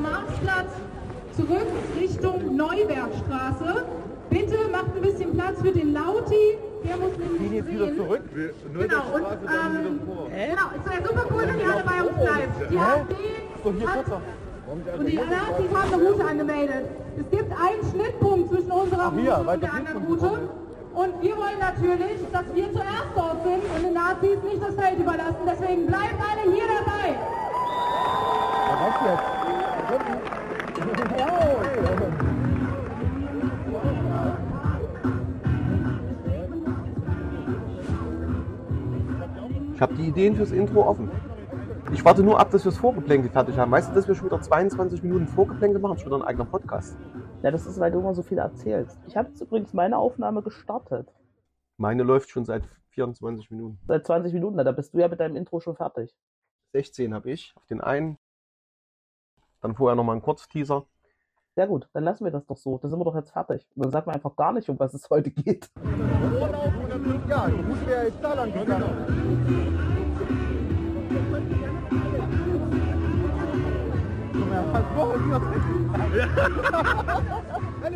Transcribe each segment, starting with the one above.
am Marktplatz zurück Richtung Neubergstraße. Bitte macht ein bisschen Platz für den Lauti. Der muss nämlich jetzt wieder zurück. Genau, und ähm, genau, es wäre super cool, wenn ihr alle bei uns bleibt. Die AfD So, hier hat, und die Nazis haben eine Route angemeldet. Es gibt einen Schnittpunkt zwischen unserer Ach, hier, Route und der anderen Route. Route. Und wir wollen natürlich, dass wir zuerst dort sind und den Nazis nicht das Feld überlassen. Deswegen bleibt alle hier dabei. Was jetzt? Ich habe die Ideen fürs Intro offen. Ich warte nur ab, dass wir das Vorgeplänkel fertig haben. Weißt du, dass wir schon wieder 22 Minuten Vorgeplänkel machen? Schon wieder ein eigener Podcast. Ja, das ist, weil du immer so viel erzählst. Ich habe jetzt übrigens meine Aufnahme gestartet. Meine läuft schon seit 24 Minuten. Seit 20 Minuten, na, da bist du ja mit deinem Intro schon fertig. 16 habe ich auf den einen. Dann vorher nochmal ein Kurzteaser. Sehr gut, dann lassen wir das doch so. Da sind wir doch jetzt fertig. Und dann sagt man einfach gar nicht, um was es heute geht. Ja, jetzt da lang.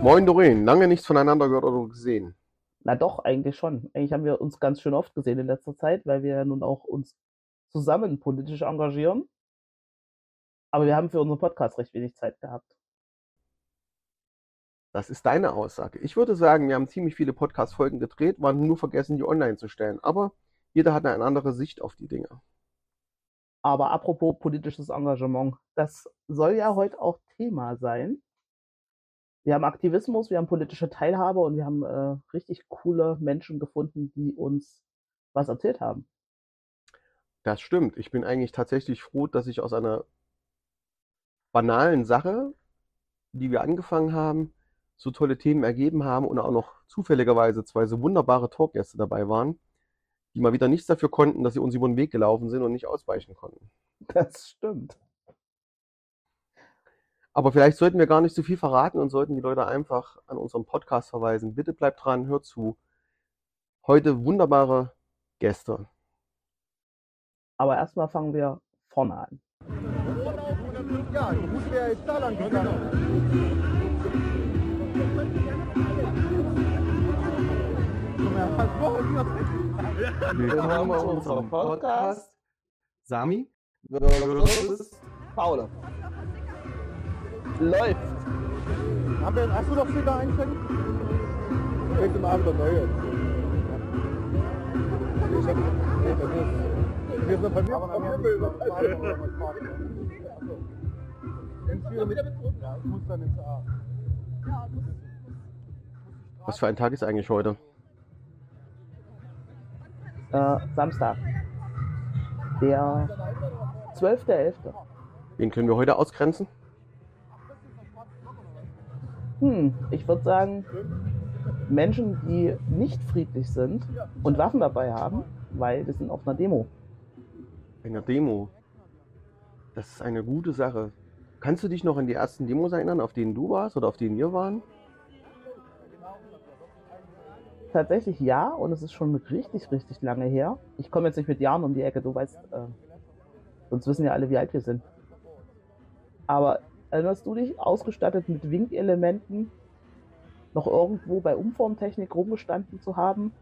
Moin Doreen, lange nichts voneinander gehört oder gesehen. Na doch, eigentlich schon. Eigentlich haben wir uns ganz schön oft gesehen in letzter Zeit, weil wir ja nun auch uns zusammen politisch engagieren. Aber wir haben für unseren Podcast recht wenig Zeit gehabt. Das ist deine Aussage. Ich würde sagen, wir haben ziemlich viele Podcast-Folgen gedreht, waren nur vergessen, die online zu stellen. Aber jeder hat eine andere Sicht auf die Dinge. Aber apropos politisches Engagement, das soll ja heute auch Thema sein. Wir haben Aktivismus, wir haben politische Teilhabe und wir haben äh, richtig coole Menschen gefunden, die uns was erzählt haben. Das stimmt. Ich bin eigentlich tatsächlich froh, dass ich aus einer banalen Sache, die wir angefangen haben, so tolle Themen ergeben haben und auch noch zufälligerweise zwei so wunderbare Talkgäste dabei waren, die mal wieder nichts dafür konnten, dass sie uns über den Weg gelaufen sind und nicht ausweichen konnten. Das stimmt. Aber vielleicht sollten wir gar nicht so viel verraten und sollten die Leute einfach an unseren Podcast verweisen. Bitte bleibt dran, hört zu. Heute wunderbare Gäste. Aber erstmal fangen wir vorne an. Ja, die Route wäre jetzt da lang gegangen. Willkommen bei unserem Podcast. Sami? Paula. Läuft. Haben wir, hast du noch Sticker einstecken? Kriegst du mal wieder neue. Ich hab, nee, das ist, wir sind bei mir. Ja, ich A. Was für ein Tag ist eigentlich heute? Äh, Samstag. Der 12.11. Wen können wir heute ausgrenzen? Hm, ich würde sagen, Menschen, die nicht friedlich sind und Waffen dabei haben, weil wir sind auf einer Demo. Eine Demo. Das ist eine gute Sache. Kannst du dich noch an die ersten Demos erinnern, auf denen du warst oder auf denen wir waren? Tatsächlich ja, und es ist schon richtig, richtig lange her. Ich komme jetzt nicht mit Jahren um die Ecke, du weißt, äh, sonst wissen ja alle, wie alt wir sind. Aber erinnerst du dich, ausgestattet mit Winkelementen, noch irgendwo bei Umformtechnik rumgestanden zu haben?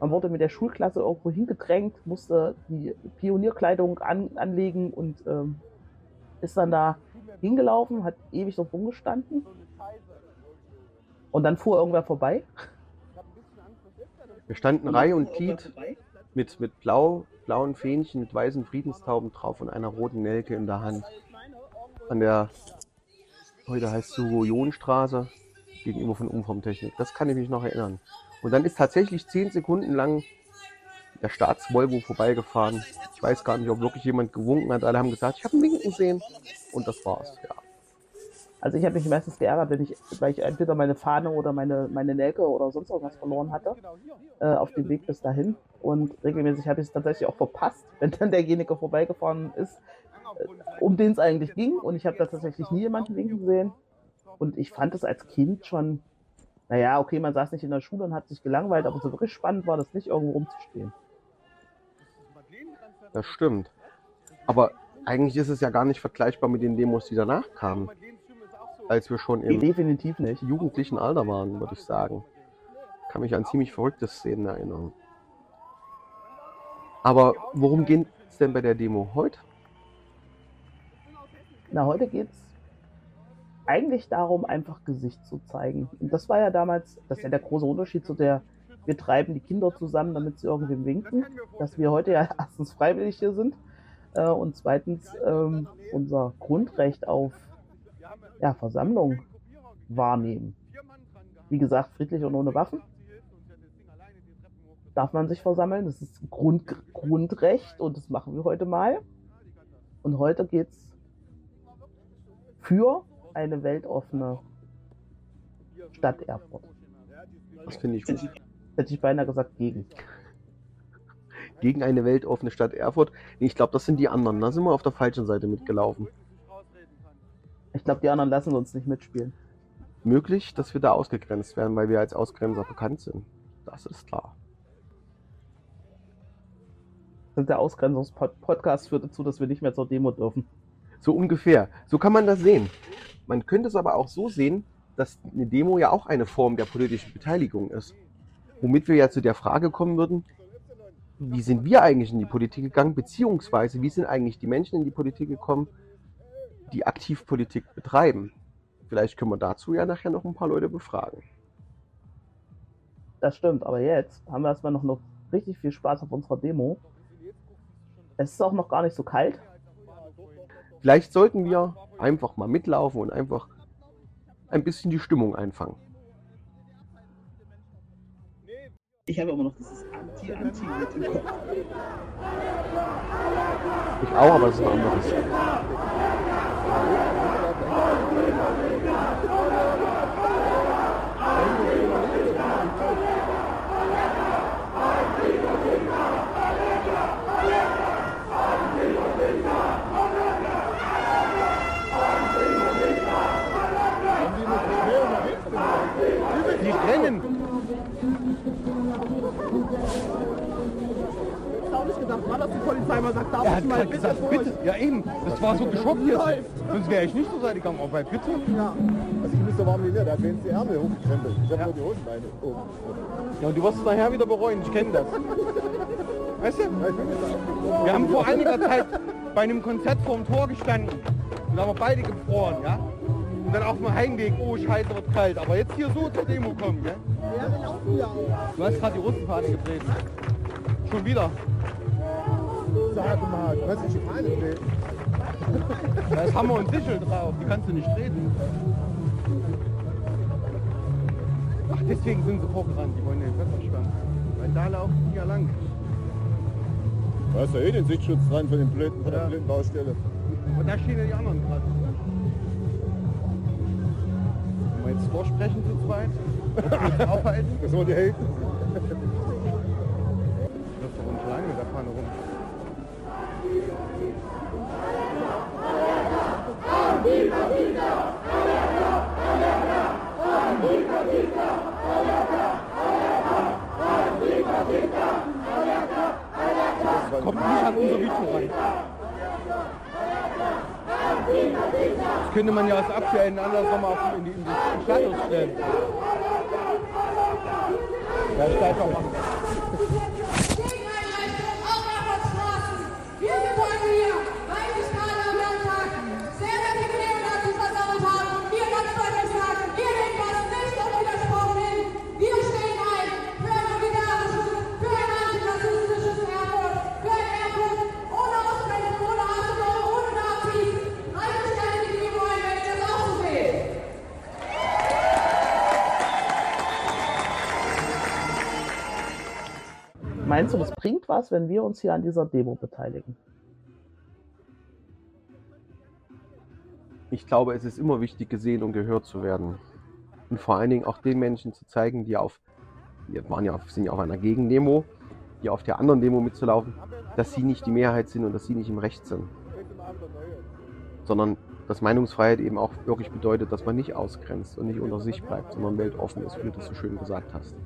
Man wurde mit der Schulklasse irgendwo hingedrängt, musste die Pionierkleidung an, anlegen und ähm, ist dann da hingelaufen, hat ewig so rumgestanden. Und dann fuhr irgendwer vorbei. Wir standen Reihe und Glied mit, mit blau, blauen Fähnchen, mit weißen Friedenstauben drauf und einer roten Nelke in der Hand. An der, heute heißt es Jonstraße, gegenüber von Umformtechnik. Das kann ich mich noch erinnern. Und dann ist tatsächlich zehn Sekunden lang der Staatsvolvo vorbeigefahren. Ich weiß gar nicht, ob wirklich jemand gewunken hat. Alle haben gesagt, ich habe einen Winken gesehen. Und das war's, ja. Also ich habe mich meistens geärgert, wenn ich, weil ich entweder meine Fahne oder meine, meine Nelke oder sonst irgendwas verloren hatte äh, auf dem Weg bis dahin. Und regelmäßig habe ich es tatsächlich auch verpasst, wenn dann derjenige vorbeigefahren ist, äh, um den es eigentlich ging. Und ich habe da tatsächlich nie jemanden winken gesehen. Und ich fand es als Kind schon, naja, okay, man saß nicht in der Schule und hat sich gelangweilt, aber so wirklich spannend war das nicht, irgendwo rumzustehen. Das stimmt. Aber eigentlich ist es ja gar nicht vergleichbar mit den Demos, die danach kamen. Als wir schon im Definitiv nicht. jugendlichen Alter waren, würde ich sagen. Kann mich an ziemlich verrückte Szenen erinnern. Aber worum geht es denn bei der Demo heute? Na, heute geht es eigentlich darum, einfach Gesicht zu zeigen. Und das war ja damals, das ist ja der große Unterschied zu der, wir treiben die Kinder zusammen, damit sie irgendwem winken, dass wir heute ja erstens freiwillig hier sind äh, und zweitens ähm, unser Grundrecht auf ja, Versammlung wahrnehmen. Wie gesagt, friedlich und ohne Waffen. Darf man sich versammeln, das ist Grund, Grundrecht und das machen wir heute mal. Und heute geht es für eine weltoffene Stadt Erfurt. Das finde ich gut. Hätte ich beinahe gesagt gegen. Gegen eine weltoffene Stadt Erfurt. Nee, ich glaube, das sind die anderen. Da sind wir auf der falschen Seite mitgelaufen. Ich glaube, die anderen lassen uns nicht mitspielen. Möglich, dass wir da ausgegrenzt werden, weil wir als Ausgrenzer bekannt sind. Das ist klar. Der Ausgrenzungspodcast führt dazu, dass wir nicht mehr zur Demo dürfen. So ungefähr. So kann man das sehen. Man könnte es aber auch so sehen, dass eine Demo ja auch eine Form der politischen Beteiligung ist. Womit wir ja zu der Frage kommen würden, wie sind wir eigentlich in die Politik gegangen, beziehungsweise wie sind eigentlich die Menschen in die Politik gekommen, die aktiv Politik betreiben. Vielleicht können wir dazu ja nachher noch ein paar Leute befragen. Das stimmt, aber jetzt haben wir erstmal noch, noch richtig viel Spaß auf unserer Demo. Es ist auch noch gar nicht so kalt. Vielleicht sollten wir einfach mal mitlaufen und einfach ein bisschen die Stimmung einfangen. Ich habe aber noch dieses Anti-Anti mit im Kopf. Ich auch, aber es ist ein anderes. Die rennen. Ich habe nicht gedacht, war, dass die Polizei mal sagt, darf Er ich hat mal gerade bitte gesagt, vor bitte. Ja eben, das war so geschockt jetzt. Läuft. Sonst wäre ich nicht zur Seite gegangen, aber bitte. euch? Ja. Also ich muss da warm nicht, der hat wenigstens die Ärmel hochgekrempelt. Ich habe nur die Hosenbeine oben. Ja, und du wirst es nachher wieder bereuen, ich kenne das. Weißt du? Ja, ich bin da. Wir haben vor einiger Zeit bei einem Konzert vorm Tor gestanden. Und da haben wir beide gefroren, ja? Und dann auf dem Heimweg, oh scheiße, wird kalt. Aber jetzt hier so zur Demo kommen, gell? Ja, wir laufen ja auch. Du hast gerade die Russenfahne getreten. Schon wieder. Sag mal, du hast die Schikane gedreht. Da ist Hammer und Sichel drauf, die kannst du nicht treten. Ach, deswegen sind sie vorgerannt, die wollen den Wetterstand. Weil da laufen die ja lang. Du hast ja eh den Sichtschutz dran von, dem blöden, von der Ja. blöden Baustelle. Und da stehen ja die anderen gerade. Wenn wir jetzt vorsprechen zu zweit, aufhalten. Das wir die Helden. Das ist doch nicht lange mit der Pfanne rum. Kommt nicht an unser Video ran. Das könnte man ja als aktuellen Anlass nochmal auf in die, in die Stadt stellen. Ja, steigt auch. Meinst du, das bringt was, wenn wir uns hier an dieser Demo beteiligen? Ich glaube, es ist immer wichtig, gesehen und gehört zu werden. Und vor allen Dingen auch den Menschen zu zeigen, die auf, wir waren ja sind ja auf einer Gegendemo, die auf der anderen Demo mitzulaufen, dass sie nicht die Mehrheit sind und dass sie nicht im Recht sind. Sondern dass Meinungsfreiheit eben auch wirklich bedeutet, dass man nicht ausgrenzt und nicht unter sich bleibt, sondern weltoffen ist, wie du das so schön gesagt hast.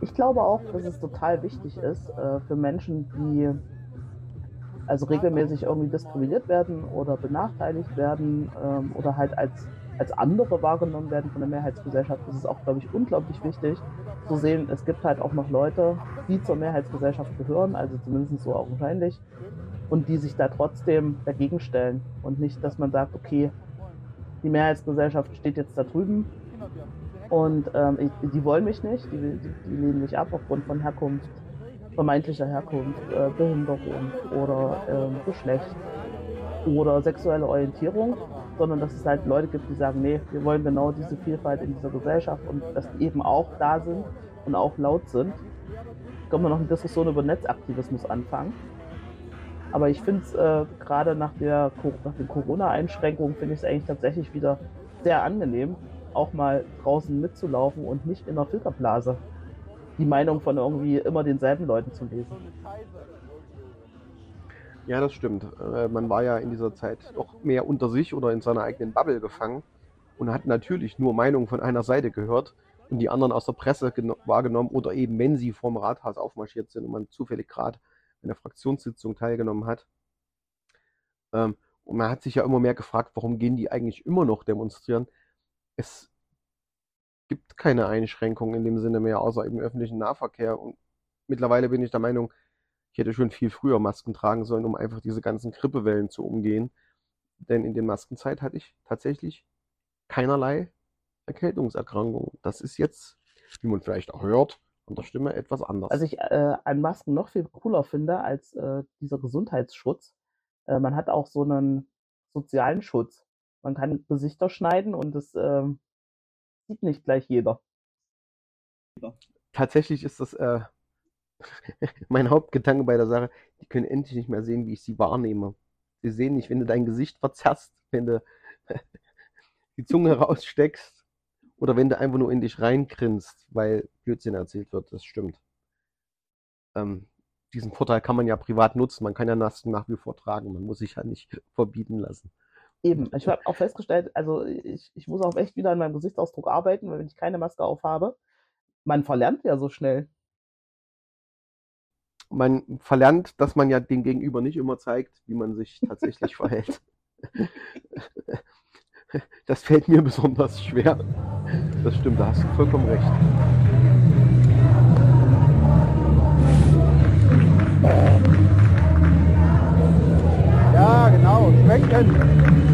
Ich glaube auch, dass es total wichtig ist äh, für Menschen, die also regelmäßig irgendwie diskriminiert werden oder benachteiligt werden ähm, oder halt als, als andere wahrgenommen werden von der Mehrheitsgesellschaft, ist es auch, glaube ich, unglaublich wichtig zu sehen, es gibt halt auch noch Leute, die zur Mehrheitsgesellschaft gehören, also zumindest so augenscheinlich, und die sich da trotzdem dagegen stellen. Und nicht, dass man sagt, okay, die Mehrheitsgesellschaft steht jetzt da drüben und ähm, ich, die wollen mich nicht, die, die, die lehnen mich ab aufgrund von Herkunft, vermeintlicher Herkunft, äh, Behinderung oder ähm, Geschlecht oder sexuelle Orientierung, sondern dass es halt Leute gibt, die sagen, nee, wir wollen genau diese Vielfalt in dieser Gesellschaft und dass die eben auch da sind und auch laut sind. Können wir noch eine Diskussion über Netzaktivismus anfangen. Aber ich finde es äh, gerade nach, der, nach den Corona-Einschränkungen, finde ich es eigentlich tatsächlich wieder sehr angenehm, auch mal draußen mitzulaufen und nicht in einer Filterblase die Meinung von irgendwie immer denselben Leuten zu lesen. Ja, das stimmt. Äh, Man war ja in dieser Zeit doch mehr unter sich oder in seiner eigenen Bubble gefangen und hat natürlich nur Meinungen von einer Seite gehört und die anderen aus der Presse geno- wahrgenommen oder eben, wenn sie vorm Rathaus aufmarschiert sind und man zufällig gerade an der Fraktionssitzung teilgenommen hat. Ähm, Und man hat sich ja immer mehr gefragt, warum gehen die eigentlich immer noch demonstrieren? Es gibt keine Einschränkungen in dem Sinne mehr, außer im öffentlichen Nahverkehr. Und mittlerweile bin ich der Meinung, ich hätte schon viel früher Masken tragen sollen, um einfach diese ganzen Grippewellen zu umgehen. Denn in der Maskenzeit hatte ich tatsächlich keinerlei Erkältungserkrankungen. Das ist jetzt, wie man vielleicht auch hört, an der Stimme etwas anders. Was ich äh, an Masken noch viel cooler finde als äh, dieser Gesundheitsschutz. Äh, man hat auch so einen sozialen Schutz. Man kann Gesichter schneiden und das ähm, sieht nicht gleich jeder. Tatsächlich ist das äh, mein Hauptgedanke bei der Sache. Die können endlich nicht mehr sehen, wie ich sie wahrnehme. Sie sehen nicht, wenn du dein Gesicht verzerrst, wenn du die Zunge raussteckst oder wenn du einfach nur in dich reingrinst, weil Blödsinn erzählt wird. Das stimmt. Ähm, diesen Vorteil kann man ja privat nutzen. Man kann ja Masken nach wie vor tragen. Man muss sich ja nicht verbieten lassen. Eben. Ich habe auch festgestellt, also ich, ich muss auch echt wieder an meinem Gesichtsausdruck arbeiten, weil wenn ich keine Maske aufhabe, man verlernt ja so schnell. Man verlernt, dass man ja dem Gegenüber nicht immer zeigt, wie man sich tatsächlich verhält. Das fällt mir besonders schwer. Das stimmt, da hast du vollkommen recht. Ja, genau. Schwenken.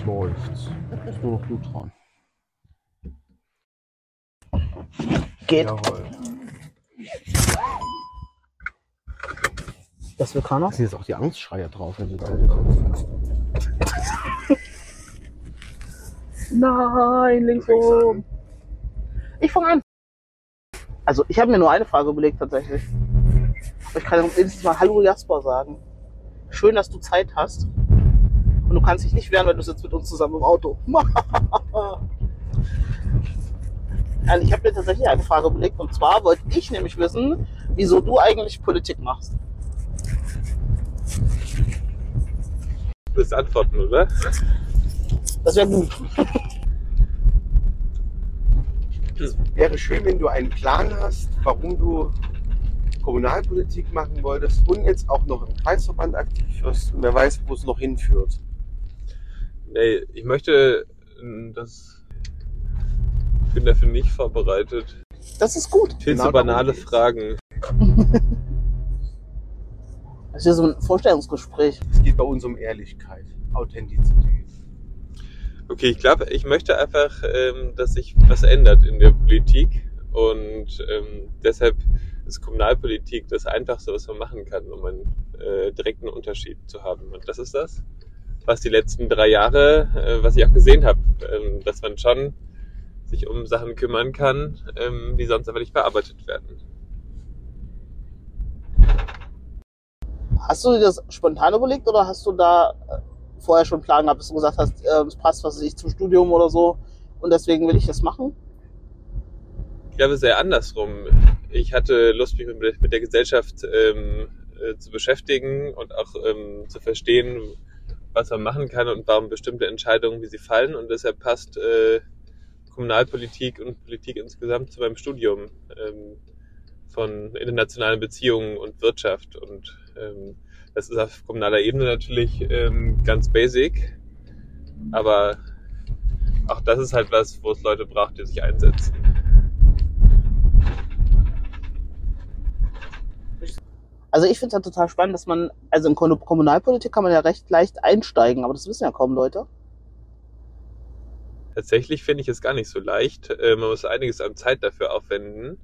Uns läuft's. Ist nur noch du dran. Geht. Jawohl. Das will keiner? Da sind jetzt auch die Angstschreie drauf, wenn du da. Nein, links oben. Ich fange an. Also, ich habe mir nur eine Frage überlegt, tatsächlich. Aber ich kann wenigstens mal Hallo Jasper sagen. Schön, dass du Zeit hast. Und du kannst dich nicht wehren, weil du sitzt mit uns zusammen im Auto. Also ich habe mir tatsächlich eine Frage überlegt. Und zwar wollte ich nämlich wissen, wieso du eigentlich Politik machst. Du willst antworten, oder? Das wäre gut. Es wäre schön, wenn du einen Plan hast, warum du Kommunalpolitik machen wolltest und jetzt auch noch im Kreisverband aktiv wirst und wer weiß, wo es noch hinführt. Nee, ich möchte ähm, das. Ich bin dafür nicht vorbereitet. Das ist gut. Viel Genau zu banale. Fragen. Das ist ja so ein Vorstellungsgespräch. Es geht bei uns um Ehrlichkeit, Authentizität. Okay, ich glaube, ich möchte einfach, ähm, dass sich was ändert in der Politik und ähm, deshalb ist Kommunalpolitik das Einfachste, was man machen kann, um einen äh, direkten Unterschied zu haben. Und das ist das, was die letzten drei Jahre, äh, was ich auch gesehen habe, ähm, dass man schon sich um Sachen kümmern kann, ähm, die sonst aber nicht bearbeitet werden. Hast du dir das spontan überlegt oder hast du da äh, vorher schon einen Plan gehabt, dass du gesagt hast, äh, es passt was ich zum Studium oder so und deswegen will ich das machen? Ich glaube, sehr andersrum. ich hatte Lust, mich mit, der Gesellschaft ähm, äh, zu beschäftigen und auch ähm, zu verstehen, was man machen kann und warum bestimmte Entscheidungen, wie sie fallen. Und deshalb passt äh, Kommunalpolitik und Politik insgesamt zu meinem Studium ähm, von internationalen Beziehungen und Wirtschaft. Und ähm, das ist auf kommunaler Ebene natürlich ähm, ganz basic, aber auch das ist halt was, wo es Leute braucht, die sich einsetzen. Also ich finde es ja total spannend, dass man, also in Kom- Kommunalpolitik kann man ja recht leicht einsteigen, aber das wissen ja kaum Leute. Tatsächlich finde ich es gar nicht so leicht. Äh, man muss einiges an Zeit dafür aufwenden.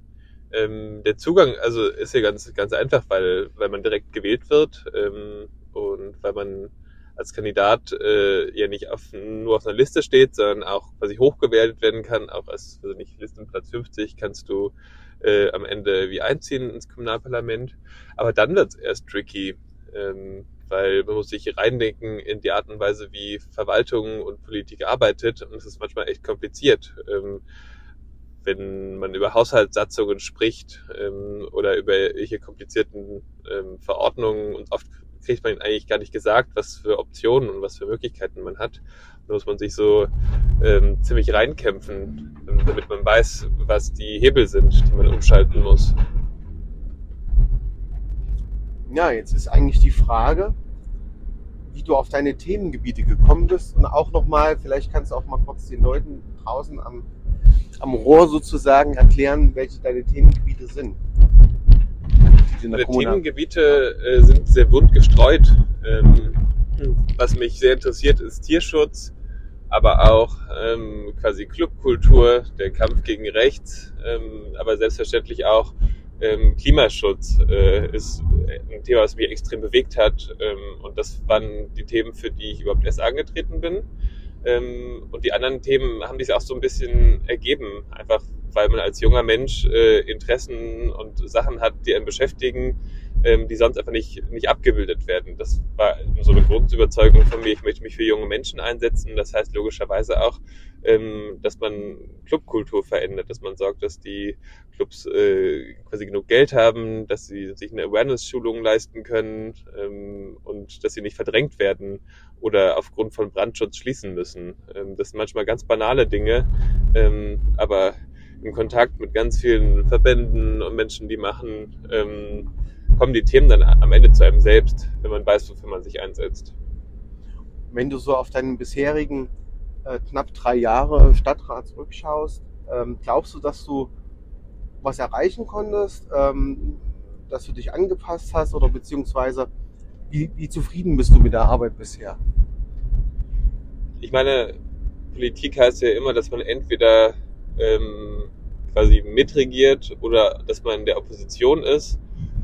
Ähm, der Zugang, also ist ja ganz, ganz einfach, weil, weil man direkt gewählt wird ähm, und weil man als Kandidat äh, ja nicht auf, nur auf einer Liste steht, sondern auch quasi hochgewählt werden kann. Auch als also nicht Listenplatz 50 kannst du äh, am Ende wie einziehen ins Kommunalparlament. Aber dann wird es erst tricky, ähm, weil man muss sich reindenken in die Art und Weise, wie Verwaltung und Politik arbeitet. Und es ist manchmal echt kompliziert. Ähm, wenn man über Haushaltssatzungen spricht ähm, oder über welche komplizierten ähm, Verordnungen und oft kriegt man eigentlich gar nicht gesagt, was für Optionen und was für Möglichkeiten man hat. Da muss man sich so ähm, ziemlich reinkämpfen, damit man weiß, was die Hebel sind, die man umschalten muss. Ja, jetzt ist eigentlich die Frage, wie du auf deine Themengebiete gekommen bist und auch nochmal, vielleicht kannst du auch mal kurz den Leuten draußen am, am Rohr sozusagen erklären, welche deine Themengebiete sind. Die du in der Meine Kommunal- Themengebiete äh, sind sehr bunt gestreut. Ähm, was mich sehr interessiert, ist Tierschutz, aber auch ähm, quasi Clubkultur, der Kampf gegen Rechts, ähm, aber selbstverständlich auch ähm, Klimaschutz äh, ist ein Thema, was mich extrem bewegt hat. Ähm, und das waren die Themen, für die ich überhaupt erst angetreten bin. Ähm, und die anderen Themen haben sich auch so ein bisschen ergeben, einfach weil man als junger Mensch äh, Interessen und Sachen hat, die einen beschäftigen, ähm, die sonst einfach nicht, nicht abgebildet werden. Das war so eine Grundüberzeugung von mir. Ich möchte mich für junge Menschen einsetzen. Das heißt logischerweise auch, ähm, dass man Clubkultur verändert, dass man sorgt, dass die Clubs äh, quasi genug Geld haben, dass sie sich eine Awareness-Schulung leisten können ähm, und dass sie nicht verdrängt werden oder aufgrund von Brandschutz schließen müssen. Ähm, das sind manchmal ganz banale Dinge, ähm, aber im Kontakt mit ganz vielen Verbänden und Menschen, die machen, ähm, kommen die Themen dann am Ende zu einem selbst, wenn man weiß, wofür man sich einsetzt. Wenn du so auf deinen bisherigen äh, knapp drei Jahre Stadtrat zurückschaust, ähm, glaubst du, dass du was erreichen konntest, ähm, dass du dich angepasst hast oder beziehungsweise wie, wie zufrieden bist du mit der Arbeit bisher? Ich meine, Politik heißt ja immer, dass man entweder ähm, quasi mitregiert oder dass man in der Opposition ist.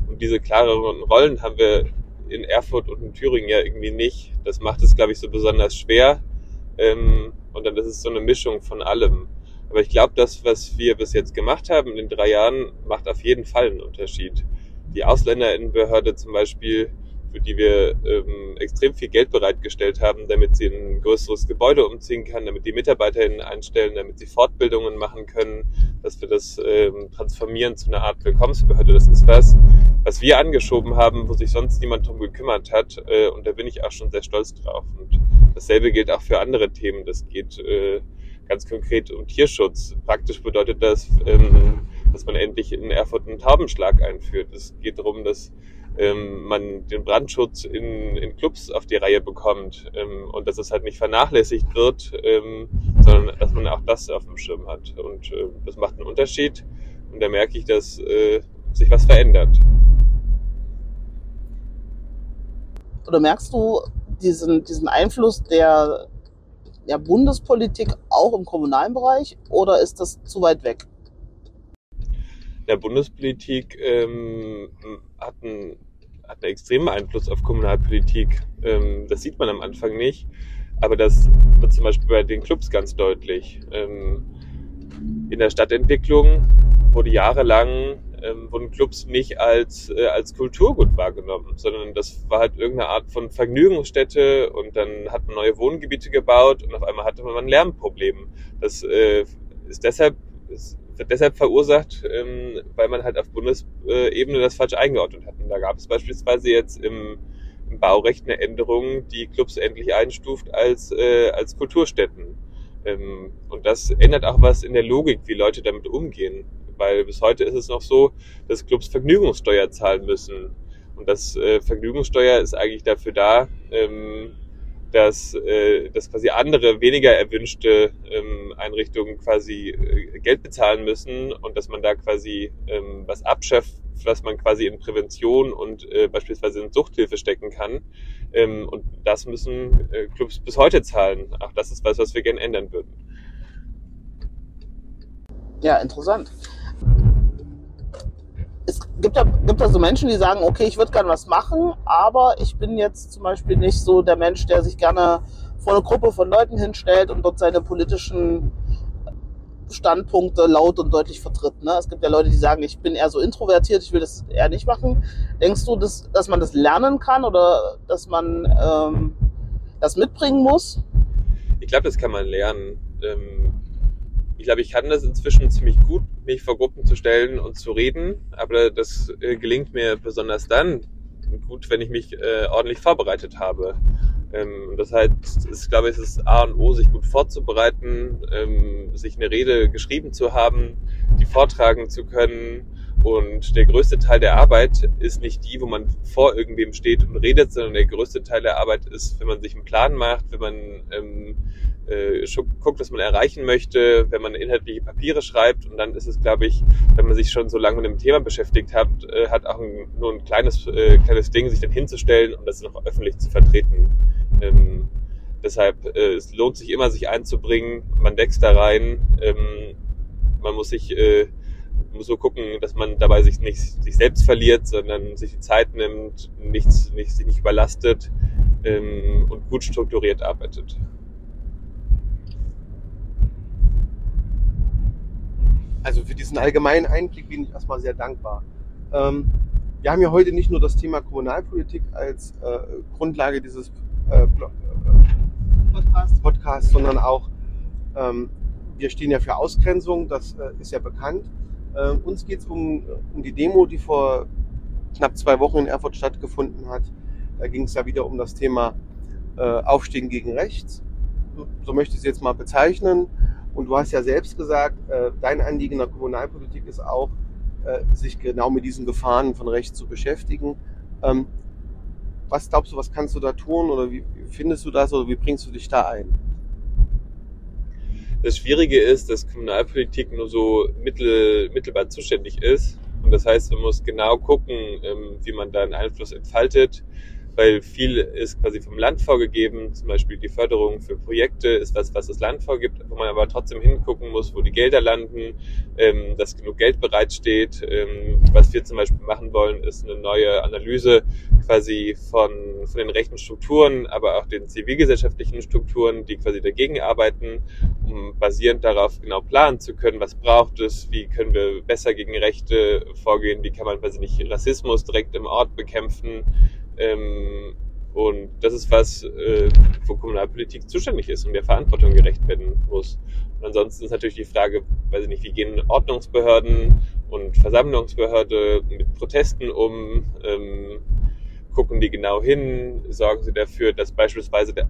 Und diese klareren Rollen haben wir in Erfurt und in Thüringen ja irgendwie nicht. Das macht es, glaube ich, so besonders schwer. Ähm, und dann ist es so eine Mischung von allem. Aber ich glaube, das, was wir bis jetzt gemacht haben in den drei Jahren, macht auf jeden Fall einen Unterschied. Die Ausländerinnenbehörde zum Beispiel, für die wir ähm, extrem viel Geld bereitgestellt haben, damit sie in ein größeres Gebäude umziehen kann, damit die MitarbeiterInnen einstellen, damit sie Fortbildungen machen können, dass wir das ähm, transformieren zu einer Art Willkommensbehörde. Das ist was, was wir angeschoben haben, wo sich sonst niemand drum gekümmert hat. Äh, und da bin ich auch schon sehr stolz drauf. Und dasselbe gilt auch für andere Themen. Das geht äh, ganz konkret um Tierschutz. Praktisch bedeutet das, ähm, dass man endlich in Erfurt einen Taubenschlag einführt. Es geht darum, dass ähm, man den Brandschutz in, in Clubs auf die Reihe bekommt ähm, und dass es halt nicht vernachlässigt wird, ähm, sondern dass man auch das auf dem Schirm hat. Und äh, das macht einen Unterschied. Und da merke ich, dass äh, sich was verändert. Oder merkst du diesen, diesen Einfluss der, der Bundespolitik auch im kommunalen Bereich oder ist das zu weit weg? Der Bundespolitik ähm, hat, einen, hat einen extremen Einfluss auf Kommunalpolitik. Ähm, das sieht man am Anfang nicht, aber das wird zum Beispiel bei den Clubs ganz deutlich. Ähm, in der Stadtentwicklung wurde jahrelang ähm, wurden Clubs nicht als, äh, als Kulturgut wahrgenommen, sondern das war halt irgendeine Art von Vergnügungsstätte und dann hat man neue Wohngebiete gebaut und auf einmal hatte man ein Lärmproblem. Das äh, ist deshalb ist deshalb verursacht, ähm, weil man halt auf Bundesebene das falsch eingeordnet hat. Und da gab es beispielsweise jetzt im, im Baurecht eine Änderung, die Clubs endlich einstuft als, äh, als Kulturstätten. Ähm, und das ändert auch was in der Logik, wie Leute damit umgehen. Weil bis heute ist es noch so, dass Clubs Vergnügungssteuer zahlen müssen. Und das äh, Vergnügungssteuer ist eigentlich dafür da, ähm, dass, äh, dass quasi andere, weniger erwünschte ähm, Einrichtungen quasi äh, Geld bezahlen müssen und dass man da quasi ähm, was abschafft, was man quasi in Prävention und äh, beispielsweise in Suchthilfe stecken kann. Ähm, und das müssen äh, Clubs bis heute zahlen. Auch das ist was, was wir gerne ändern würden. Ja, interessant. Es gibt ja, gibt ja so Menschen, die sagen, okay, ich würde gerne was machen, aber ich bin jetzt zum Beispiel nicht so der Mensch, der sich gerne vor eine Gruppe von Leuten hinstellt und dort seine politischen Standpunkte laut und deutlich vertritt. Ne? Es gibt ja Leute, die sagen, ich bin eher so introvertiert, ich will das eher nicht machen. Denkst du, dass, dass man das lernen kann oder dass man ähm, das mitbringen muss? Ich glaube, das kann man lernen. Ähm, ich glaube, ich kann das inzwischen ziemlich gut, mich vor Gruppen zu stellen und zu reden, aber das äh, gelingt mir besonders dann gut, wenn ich mich äh, ordentlich vorbereitet habe. Ähm, das heißt, ist, glaube ich, es ist A und O, sich gut vorzubereiten, ähm, sich eine Rede geschrieben zu haben, die vortragen zu können. Und der größte Teil der Arbeit ist nicht die, wo man vor irgendwem steht und redet, sondern der größte Teil der Arbeit ist, wenn man sich einen Plan macht, wenn man ähm, äh, guckt, was man erreichen möchte, wenn man inhaltliche Papiere schreibt. Und dann ist es, glaube ich, wenn man sich schon so lange mit dem Thema beschäftigt hat, äh, hat auch ein, nur ein kleines, äh, kleines Ding, sich dann hinzustellen und das noch öffentlich zu vertreten. Ähm, deshalb, äh, es lohnt sich immer, sich einzubringen. Man wächst da rein. Ähm, man muss sich äh, muss so gucken, dass man dabei sich nicht sich selbst verliert, sondern sich die Zeit nimmt, nichts, nicht, sich nicht überlastet ähm, und gut strukturiert arbeitet. Also für diesen allgemeinen Einblick bin ich erstmal sehr dankbar. Ähm, wir haben ja heute nicht nur das Thema Kommunalpolitik als äh, Grundlage dieses äh, Podcast. Podcast, sondern auch, ähm, wir stehen ja für Ausgrenzung, das äh, ist ja bekannt. Äh, uns geht es um, um die Demo, die vor knapp zwei Wochen in Erfurt stattgefunden hat. Da ging es ja wieder um das Thema äh, Aufstehen gegen Rechts. So möchte ich es jetzt mal bezeichnen. Und du hast ja selbst gesagt, äh, dein Anliegen in der Kommunalpolitik ist auch, äh, sich genau mit diesen Gefahren von rechts zu beschäftigen. Ähm, was glaubst du, was kannst du da tun oder wie findest du das oder wie bringst du dich da ein? Das Schwierige ist, dass Kommunalpolitik nur so mittel, mittelbar zuständig ist. Und das heißt, man muss genau gucken, ähm, wie man da einen Einfluss entfaltet weil viel ist quasi vom Land vorgegeben. Zum Beispiel die Förderung für Projekte ist was, was das Land vorgibt, wo man aber trotzdem hingucken muss, wo die Gelder landen, ähm, dass genug Geld bereitsteht. Was wir zum Beispiel machen wollen, ist eine neue Analyse quasi von, von den rechten Strukturen, aber auch den zivilgesellschaftlichen Strukturen, die quasi dagegen arbeiten, um basierend darauf genau planen zu können, was braucht es, wie können wir besser gegen Rechte vorgehen, wie kann man quasi nicht Rassismus direkt im Ort bekämpfen, ähm, und das ist was, äh, wo Kommunalpolitik zuständig ist und der Verantwortung gerecht werden muss. Und ansonsten ist natürlich die Frage, weiß ich nicht, wie gehen Ordnungsbehörden und Versammlungsbehörde mit Protesten um? Ähm, gucken die genau hin? Sorgen sie dafür, dass beispielsweise der,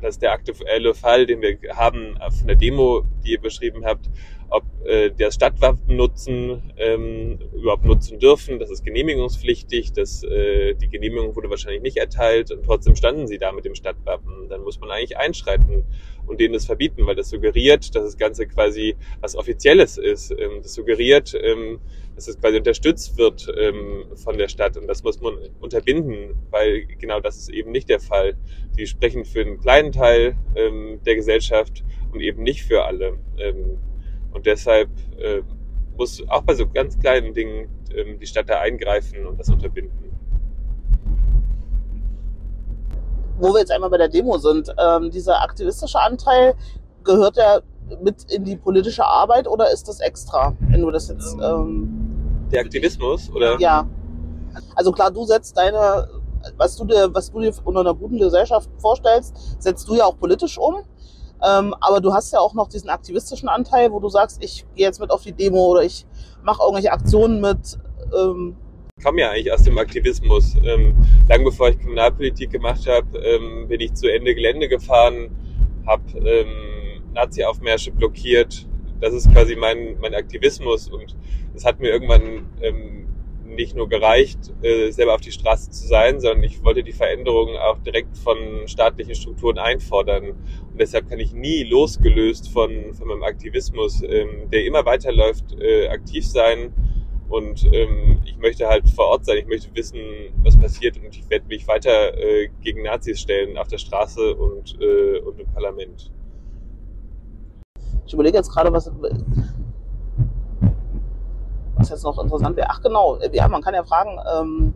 dass der aktuelle Fall, den wir haben von der Demo, die ihr beschrieben habt, ob äh, das Stadtwappen nutzen, ähm, überhaupt nutzen dürfen. Das ist genehmigungspflichtig. Das, äh, die Genehmigung wurde wahrscheinlich nicht erteilt und trotzdem standen sie da mit dem Stadtwappen. Dann muss man eigentlich einschreiten und denen das verbieten, weil das suggeriert, dass das Ganze quasi was Offizielles ist. Ähm, das suggeriert, ähm, dass es quasi unterstützt wird ähm, von der Stadt und das muss man unterbinden, weil genau das ist eben nicht der Fall. Sie sprechen für einen kleinen Teil ähm, der Gesellschaft und eben nicht für alle. Ähm, und deshalb äh, muss auch bei so ganz kleinen Dingen ähm, die Stadt da eingreifen und das unterbinden. Wo wir jetzt einmal bei der Demo sind, ähm, dieser aktivistische Anteil, gehört der mit in die politische Arbeit oder ist das extra, wenn du das jetzt... Ähm, der Aktivismus, oder? Ja. Also klar, du setzt deine, was du dir, was du dir unter einer guten Gesellschaft vorstellst, setzt du ja auch politisch um. Ähm, aber du hast ja auch noch diesen aktivistischen Anteil, wo du sagst, ich gehe jetzt mit auf die Demo oder ich mache irgendwelche Aktionen mit. Ähm, ich komme ja eigentlich aus dem Aktivismus. Ähm, lang bevor ich Kriminalpolitik gemacht habe, ähm, bin ich zu Ende Gelände gefahren, habe ähm, Nazi-Aufmärsche blockiert. Das ist quasi mein, mein Aktivismus und es hat mir irgendwann ähm, nicht nur gereicht, äh, selber auf die Straße zu sein, sondern ich wollte die Veränderungen auch direkt von staatlichen Strukturen einfordern. Und deshalb kann ich nie losgelöst von, von meinem Aktivismus, ähm, der immer weiterläuft, äh, aktiv sein. Und ähm, ich möchte halt vor Ort sein, ich möchte wissen, was passiert und ich werde mich weiter äh, gegen Nazis stellen auf der Straße und, äh, und im Parlament. Ich überlege jetzt gerade, was, was jetzt noch interessant wäre. Ach genau, ja, man kann ja fragen, ähm,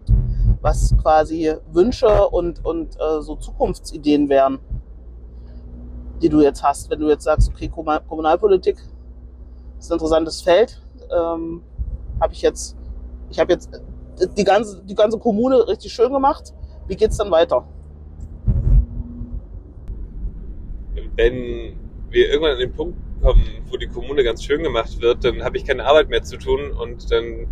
was quasi Wünsche und, und äh, so Zukunftsideen wären, die du jetzt hast. Wenn du jetzt sagst, okay, Kommunal- Kommunalpolitik ist ein interessantes Feld, ähm, habe ich jetzt, ich habe jetzt die ganze, die ganze Kommune richtig schön gemacht. Wie geht's dann weiter? wenn wir irgendwann an den Punkt wo die Kommune ganz schön gemacht wird, dann habe ich keine Arbeit mehr zu tun und dann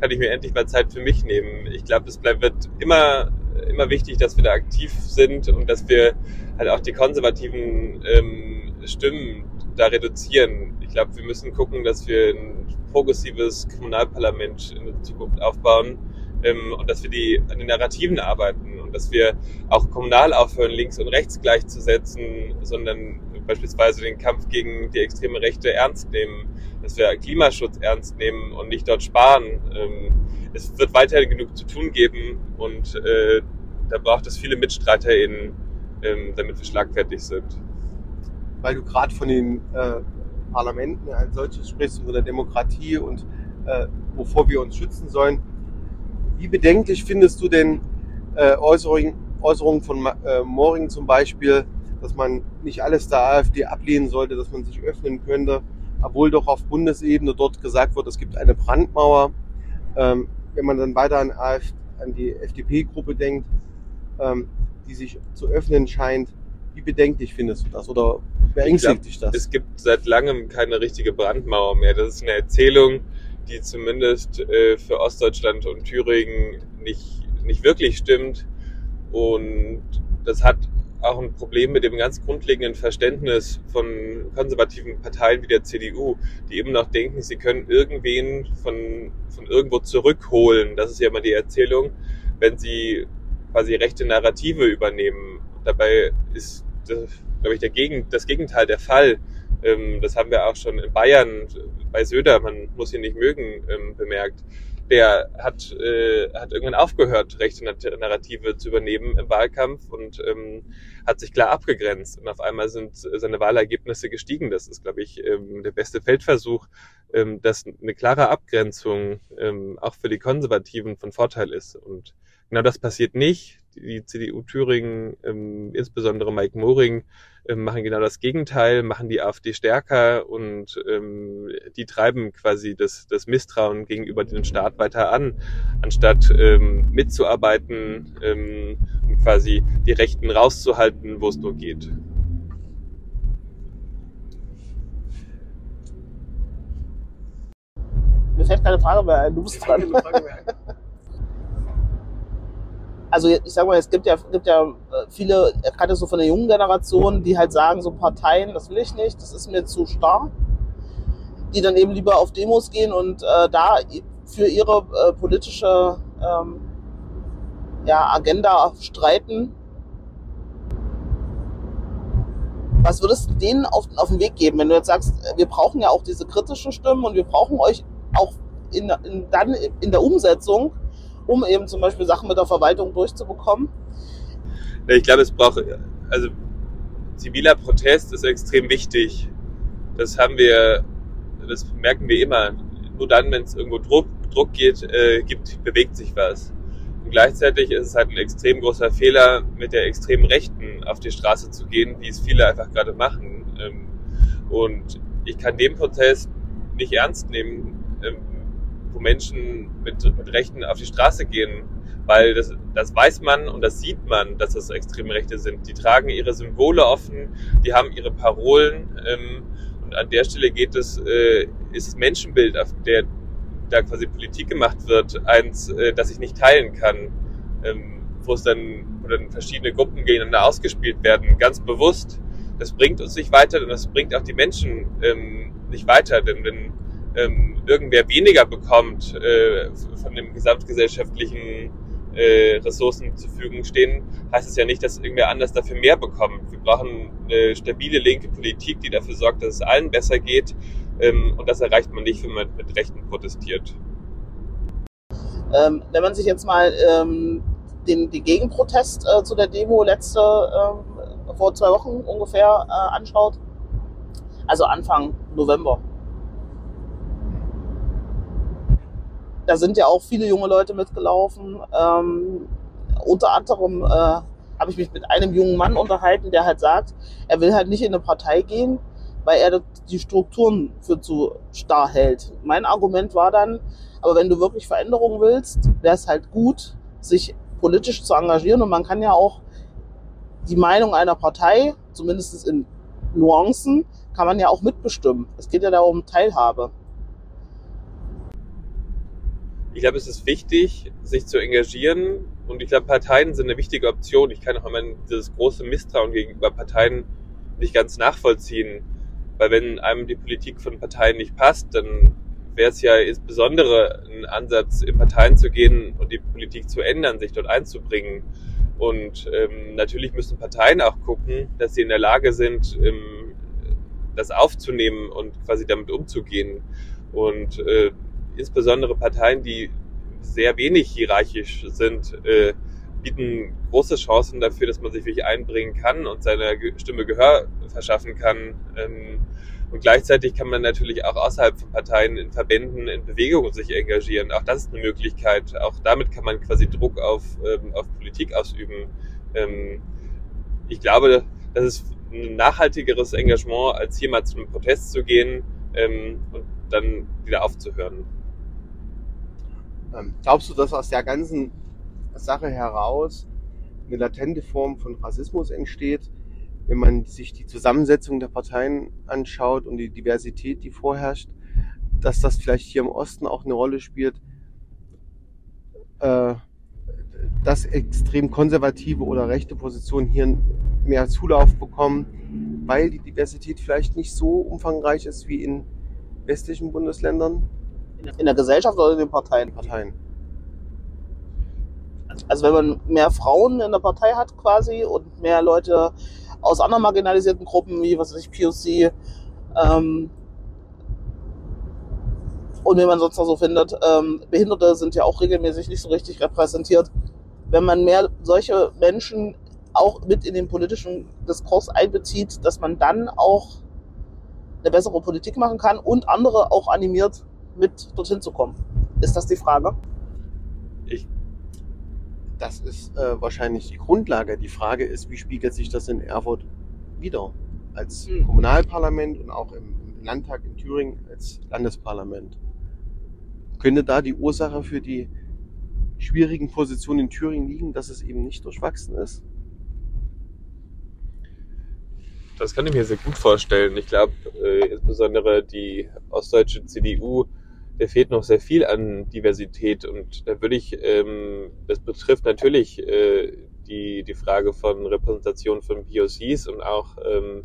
kann ich mir endlich mal Zeit für mich nehmen. Ich glaube, es bleibt, wird immer, immer wichtig, dass wir da aktiv sind und dass wir halt auch die konservativen ähm, Stimmen da reduzieren. Ich glaube, wir müssen gucken, dass wir ein progressives Kommunalparlament in der Zukunft aufbauen ähm, und dass wir die an den Narrativen arbeiten und dass wir auch kommunal aufhören, links und rechts gleichzusetzen, sondern beispielsweise den Kampf gegen die extreme Rechte ernst nehmen, dass wir Klimaschutz ernst nehmen und nicht dort sparen. Ähm, es wird weiterhin genug zu tun geben und äh, da braucht es viele MitstreiterInnen, ähm, damit wir schlagfertig sind. weil du gerade von den äh, Parlamenten als solches sprichst und von der Demokratie und äh, wovor wir uns schützen sollen. Wie bedenklich findest du denn äh, Äußerungen, Äußerungen von äh, Moring zum Beispiel, dass man nicht alles der AfD ablehnen sollte, dass man sich öffnen könnte, obwohl doch auf Bundesebene dort gesagt wird, es gibt eine Brandmauer. Ähm, wenn man dann weiter an, AfD, an die FDP-Gruppe denkt, ähm, die sich zu öffnen scheint, wie bedenklich findest du das oder beängstigt dich das? Es gibt seit langem keine richtige Brandmauer mehr. Das ist eine Erzählung, die zumindest äh, für Ostdeutschland und Thüringen nicht, nicht wirklich stimmt. Und das hat auch ein Problem mit dem ganz grundlegenden Verständnis von konservativen Parteien wie der CDU, die eben noch denken, sie können irgendwen von, von irgendwo zurückholen. Das ist ja immer die Erzählung, wenn sie quasi rechte Narrative übernehmen. Dabei ist, glaube ich, der Gegen, das Gegenteil der Fall. Ähm, das haben wir auch schon in Bayern bei Söder, man muss ihn nicht mögen, ähm, bemerkt. Der hat, äh, hat irgendwann aufgehört, rechte Narrative zu übernehmen im Wahlkampf und ähm, hat sich klar abgegrenzt. Und auf einmal sind seine Wahlergebnisse gestiegen. Das ist, glaube ich, ähm, der beste Feldversuch, ähm, dass eine klare Abgrenzung ähm, auch für die Konservativen von Vorteil ist. Und genau das passiert nicht. Die CDU Thüringen, ähm, insbesondere Mike Moring, machen genau das Gegenteil, machen die AfD stärker und ähm, die treiben quasi das, das Misstrauen gegenüber dem Staat weiter an, anstatt ähm, mitzuarbeiten ähm, und quasi die Rechten rauszuhalten, wo es nur geht. Mir fällt keine Frage mehr ein, du bist dran. Also ich sag mal, es gibt ja, gibt ja äh, viele, gerade so von der jungen Generation, die halt sagen, so Parteien, das will ich nicht, das ist mir zu starr. Die dann eben lieber auf Demos gehen und äh, da für ihre äh, politische ähm, ja, Agenda streiten. Was würdest du denen auf, auf den Weg geben, wenn du jetzt sagst, wir brauchen ja auch diese kritischen Stimmen und wir brauchen euch auch in, in, dann in der Umsetzung, um eben zum Beispiel Sachen mit der Verwaltung durchzubekommen? Ich glaube, es braucht, also ziviler Protest ist extrem wichtig. Das haben wir, das merken wir immer. Nur dann, wenn es irgendwo Druck, Druck geht, äh, gibt, bewegt sich was. Und gleichzeitig ist es halt ein extrem großer Fehler, mit der extremen Rechten auf die Straße zu gehen, wie es viele einfach gerade machen. Ähm, Und ich kann den Protest nicht ernst nehmen, ähm, Menschen mit, mit Rechten auf die Straße gehen, weil das, das weiß man und das sieht man, dass das extreme Rechte sind. Die tragen ihre Symbole offen, die haben ihre Parolen ähm, und an der Stelle geht es, äh, ist das Menschenbild, auf der da quasi Politik gemacht wird, eins, äh, das ich nicht teilen kann, ähm, wo es dann, wo dann verschiedene Gruppen gegeneinander ausgespielt werden, ganz bewusst. Das bringt uns nicht weiter und das bringt auch die Menschen ähm, nicht weiter, denn wenn ähm, irgendwer weniger bekommt äh, von dem gesamtgesellschaftlichen äh, Ressourcen zur Verfügung stehen, heißt es ja nicht, dass irgendwer anders dafür mehr bekommt. Wir brauchen eine stabile linke Politik, die dafür sorgt, dass es allen besser geht. Ähm, und das erreicht man nicht, wenn man mit Rechten protestiert. Ähm, wenn man sich jetzt mal ähm, den, den Gegenprotest äh, zu der Demo letzte, ähm, vor zwei Wochen ungefähr äh, anschaut, also Anfang November, da sind ja auch viele junge Leute mitgelaufen. Ähm, unter anderem äh, habe ich mich mit einem jungen Mann unterhalten, der halt sagt, er will halt nicht in eine Partei gehen, weil er die Strukturen für zu starr hält. Mein Argument war dann, aber wenn du wirklich Veränderungen willst, wäre es halt gut, sich politisch zu engagieren und man kann ja auch die Meinung einer Partei, zumindest in Nuancen, kann man ja auch mitbestimmen. Es geht ja darum Teilhabe. Ich glaube, es ist wichtig, sich zu engagieren und ich glaube, Parteien sind eine wichtige Option. Ich kann auch immer dieses große Misstrauen gegenüber Parteien nicht ganz nachvollziehen, weil wenn einem die Politik von Parteien nicht passt, dann wäre es ja insbesondere ein Ansatz, in Parteien zu gehen und die Politik zu ändern, sich dort einzubringen. Und ähm, natürlich müssen Parteien auch gucken, dass sie in der Lage sind, ähm, das aufzunehmen und quasi damit umzugehen. Und äh, insbesondere Parteien, die sehr wenig hierarchisch sind, äh, bieten große Chancen dafür, dass man sich wirklich einbringen kann und seiner Stimme Gehör verschaffen kann. Ähm, und gleichzeitig kann man natürlich auch außerhalb von Parteien in Verbänden, in Bewegungen sich engagieren. Auch das ist eine Möglichkeit. Auch damit kann man quasi Druck auf, ähm, auf Politik ausüben. Ähm, ich glaube, das ist ein nachhaltigeres Engagement, als hier mal zu einem Protest zu gehen und dann wieder aufzuhören. Ähm, glaubst du, dass aus der ganzen Sache heraus eine latente Form von Rassismus entsteht, wenn man sich die Zusammensetzung der Parteien anschaut und die Diversität, die vorherrscht, dass das vielleicht hier im Osten auch eine Rolle spielt, äh, dass extrem konservative oder rechte Positionen hier mehr Zulauf bekommen, weil die Diversität vielleicht nicht so umfangreich ist wie in westlichen Bundesländern? In der Gesellschaft oder in den Parteien? Parteien. Also wenn man mehr Frauen in der Partei hat quasi und mehr Leute aus anderen marginalisierten Gruppen, wie was weiß ich, POC, ähm, und wie man sonst noch so findet, ähm, Behinderte sind ja auch regelmäßig nicht so richtig repräsentiert. Wenn man mehr solche Menschen auch mit in den politischen Diskurs einbezieht, dass man dann auch eine bessere Politik machen kann und andere auch animiert, mit dorthin zu kommen. Ist das die Frage? Ich, das ist äh, wahrscheinlich die Grundlage. Die Frage ist, wie spiegelt sich das in Erfurt wieder? Als Hm. Kommunalparlament und auch im, im Landtag in Thüringen als Landesparlament. Könnte da die Ursache für die schwierigen Positionen in Thüringen liegen, dass es eben nicht durchwachsen ist? Das kann ich mir sehr gut vorstellen. Ich glaube, äh, insbesondere die ostdeutsche CDU, der fehlt noch sehr viel an Diversität. Und da würde ich, ähm, das betrifft natürlich äh, die, die Frage von Repräsentation von POCs und auch ähm,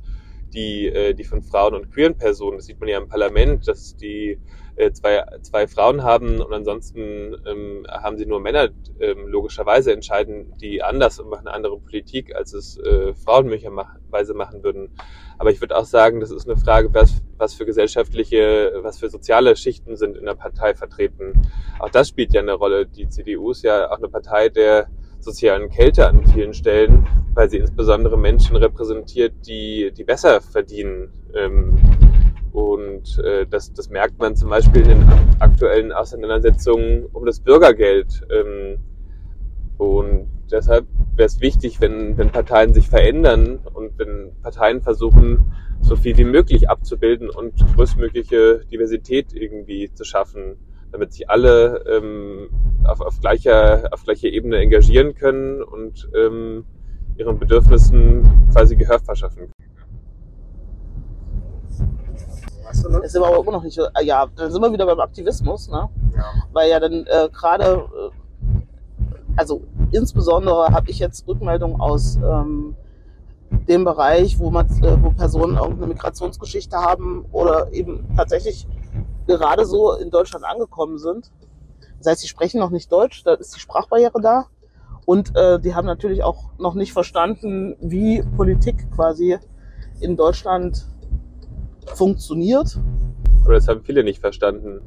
die, äh, die von Frauen und queeren Personen. Das sieht man ja im Parlament, dass die äh, zwei, zwei Frauen haben und ansonsten ähm, haben sie nur Männer. Ähm, logischerweise entscheiden die anders und machen eine andere Politik, als es äh, Frauen möglicherweise machen würden. Aber ich würde auch sagen, das ist eine Frage, was, was für gesellschaftliche, was für soziale Schichten sind in der Partei vertreten. Auch das spielt ja eine Rolle. Die CDU ist ja auch eine Partei der sozialen Kälte an vielen Stellen, weil sie insbesondere Menschen repräsentiert, die, die besser verdienen. Ähm, und äh, das, das merkt man zum Beispiel in den aktuellen Auseinandersetzungen um das Bürgergeld. Ähm, und deshalb wäre es wichtig, wenn, wenn Parteien sich verändern und wenn Parteien versuchen, so viel wie möglich abzubilden und größtmögliche Diversität irgendwie zu schaffen. Damit sich alle ähm, auf, auf, gleicher, auf gleicher Ebene engagieren können und ähm, ihren Bedürfnissen quasi Gehör verschaffen können. Das sind wir aber immer noch nicht. so- äh, Ja, dann sind wir wieder beim Aktivismus, ne? Weil ja dann äh, gerade, äh, also insbesondere habe ich jetzt Rückmeldungen aus ähm, dem Bereich, wo man, äh, wo Personen irgendeine Migrationsgeschichte haben oder eben tatsächlich gerade so in Deutschland angekommen sind. Das heißt, sie sprechen noch nicht Deutsch, da ist die Sprachbarriere da. Und äh, die haben natürlich auch noch nicht verstanden, wie Politik quasi in Deutschland funktioniert. Aber das haben viele nicht verstanden.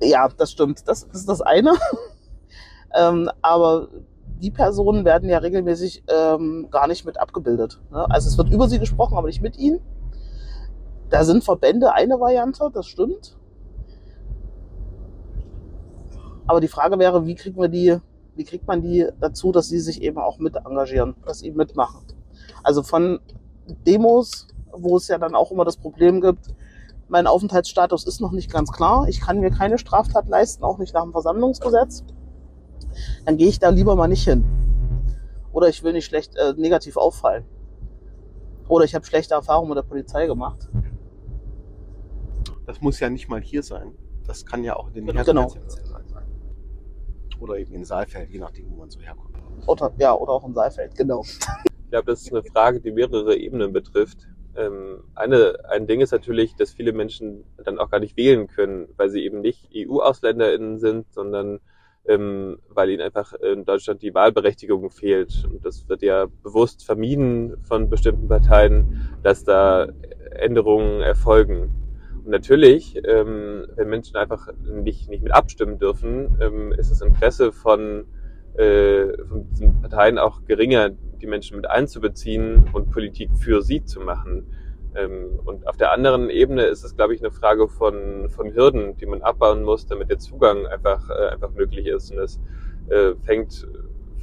Ja, das stimmt. Das ist das eine. ähm, aber die Personen werden ja regelmäßig ähm, gar nicht mit abgebildet. Ne? Also es wird über sie gesprochen, aber nicht mit ihnen. Da sind Verbände eine Variante, das stimmt. Aber die Frage wäre, wie kriegen wir die, wie kriegt man die dazu, dass sie sich eben auch mit engagieren, dass sie mitmachen. Also von Demos, wo es ja dann auch immer das Problem gibt, mein Aufenthaltsstatus ist noch nicht ganz klar. Ich kann mir keine Straftat leisten, auch nicht nach dem Versammlungsgesetz. Dann gehe ich da lieber mal nicht hin. Oder ich will nicht schlecht äh, negativ auffallen. Oder ich habe schlechte Erfahrungen mit der Polizei gemacht. Das muss ja nicht mal hier sein. Das kann ja auch in den Genau. Herkunftszentren sein. Oder eben in Saalfeld, je nachdem, wo man so herkommt. Oder, ja, oder auch in Saalfeld, genau. Ich glaube, das ist eine Frage, die mehrere Ebenen betrifft. Ähm, eine, ein Ding ist natürlich, dass viele Menschen dann auch gar nicht wählen können, weil sie eben nicht EU-AusländerInnen sind, sondern ähm, weil ihnen einfach in Deutschland die Wahlberechtigung fehlt. Und das wird ja bewusst vermieden von bestimmten Parteien, dass da Änderungen erfolgen. Natürlich, ähm, wenn Menschen einfach nicht, nicht mit abstimmen dürfen, ähm, ist das Interesse von, äh, von diesen Parteien auch geringer, die Menschen mit einzubeziehen und Politik für sie zu machen. Ähm, und auf der anderen Ebene ist es, glaube ich, eine Frage von, von Hürden, die man abbauen muss, damit der Zugang einfach, äh, einfach möglich ist. Und es äh, fängt,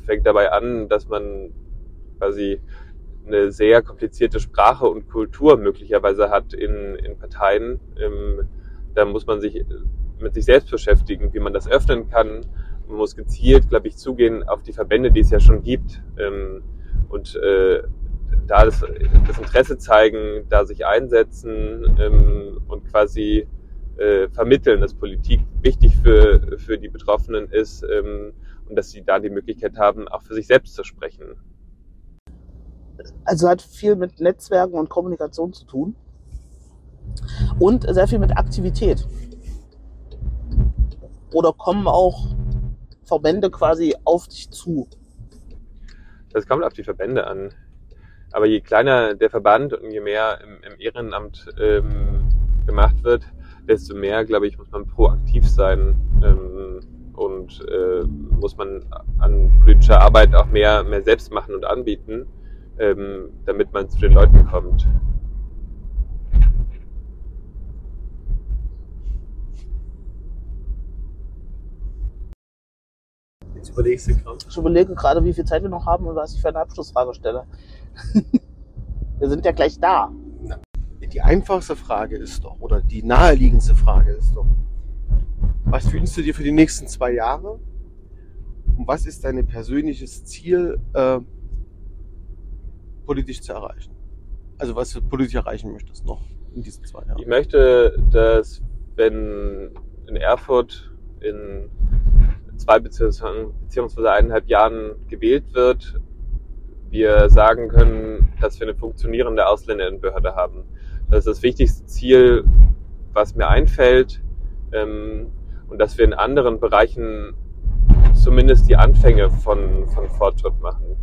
fängt dabei an, dass man quasi eine sehr komplizierte Sprache und Kultur möglicherweise hat in, in Parteien. Ähm, da muss man sich mit sich selbst beschäftigen, wie man das öffnen kann. Man muss gezielt, glaube ich, zugehen auf die Verbände, die es ja schon gibt. Ähm, und äh, da das, das Interesse zeigen, da sich einsetzen ähm, und quasi äh, vermitteln, dass Politik wichtig für, für die Betroffenen ist ähm, und dass sie da die Möglichkeit haben, auch für sich selbst zu sprechen. Also hat viel mit Netzwerken und Kommunikation zu tun. Und sehr viel mit Aktivität. Oder kommen auch Verbände quasi auf dich zu? Das kommt auf die Verbände an. Aber je kleiner der Verband und je mehr im, im Ehrenamt ähm, gemacht wird, desto mehr, glaube ich, muss man proaktiv sein ähm, und äh, muss man an politischer Arbeit auch mehr, mehr selbst machen und anbieten, ähm, damit man zu den Leuten kommt. Jetzt überlegst du gerade. Ich überlege gerade, wie viel Zeit wir noch haben und was ich für eine Abschlussfrage stelle. wir sind ja gleich da. Die einfachste Frage ist doch, oder die naheliegendste Frage ist doch, was wünschst du dir für die nächsten zwei Jahre? Und was ist dein persönliches Ziel, äh, politisch zu erreichen? Also was du politisch erreichen möchtest noch in diesen zwei Jahren? Ich möchte, dass wenn in Erfurt in zwei beziehungsweise eineinhalb Jahren gewählt wird, wir sagen können, dass wir eine funktionierende Ausländerinnenbehörde haben. Das ist das wichtigste Ziel, was mir einfällt. Ähm, und dass wir in anderen Bereichen zumindest die Anfänge von, von Fortschritt machen.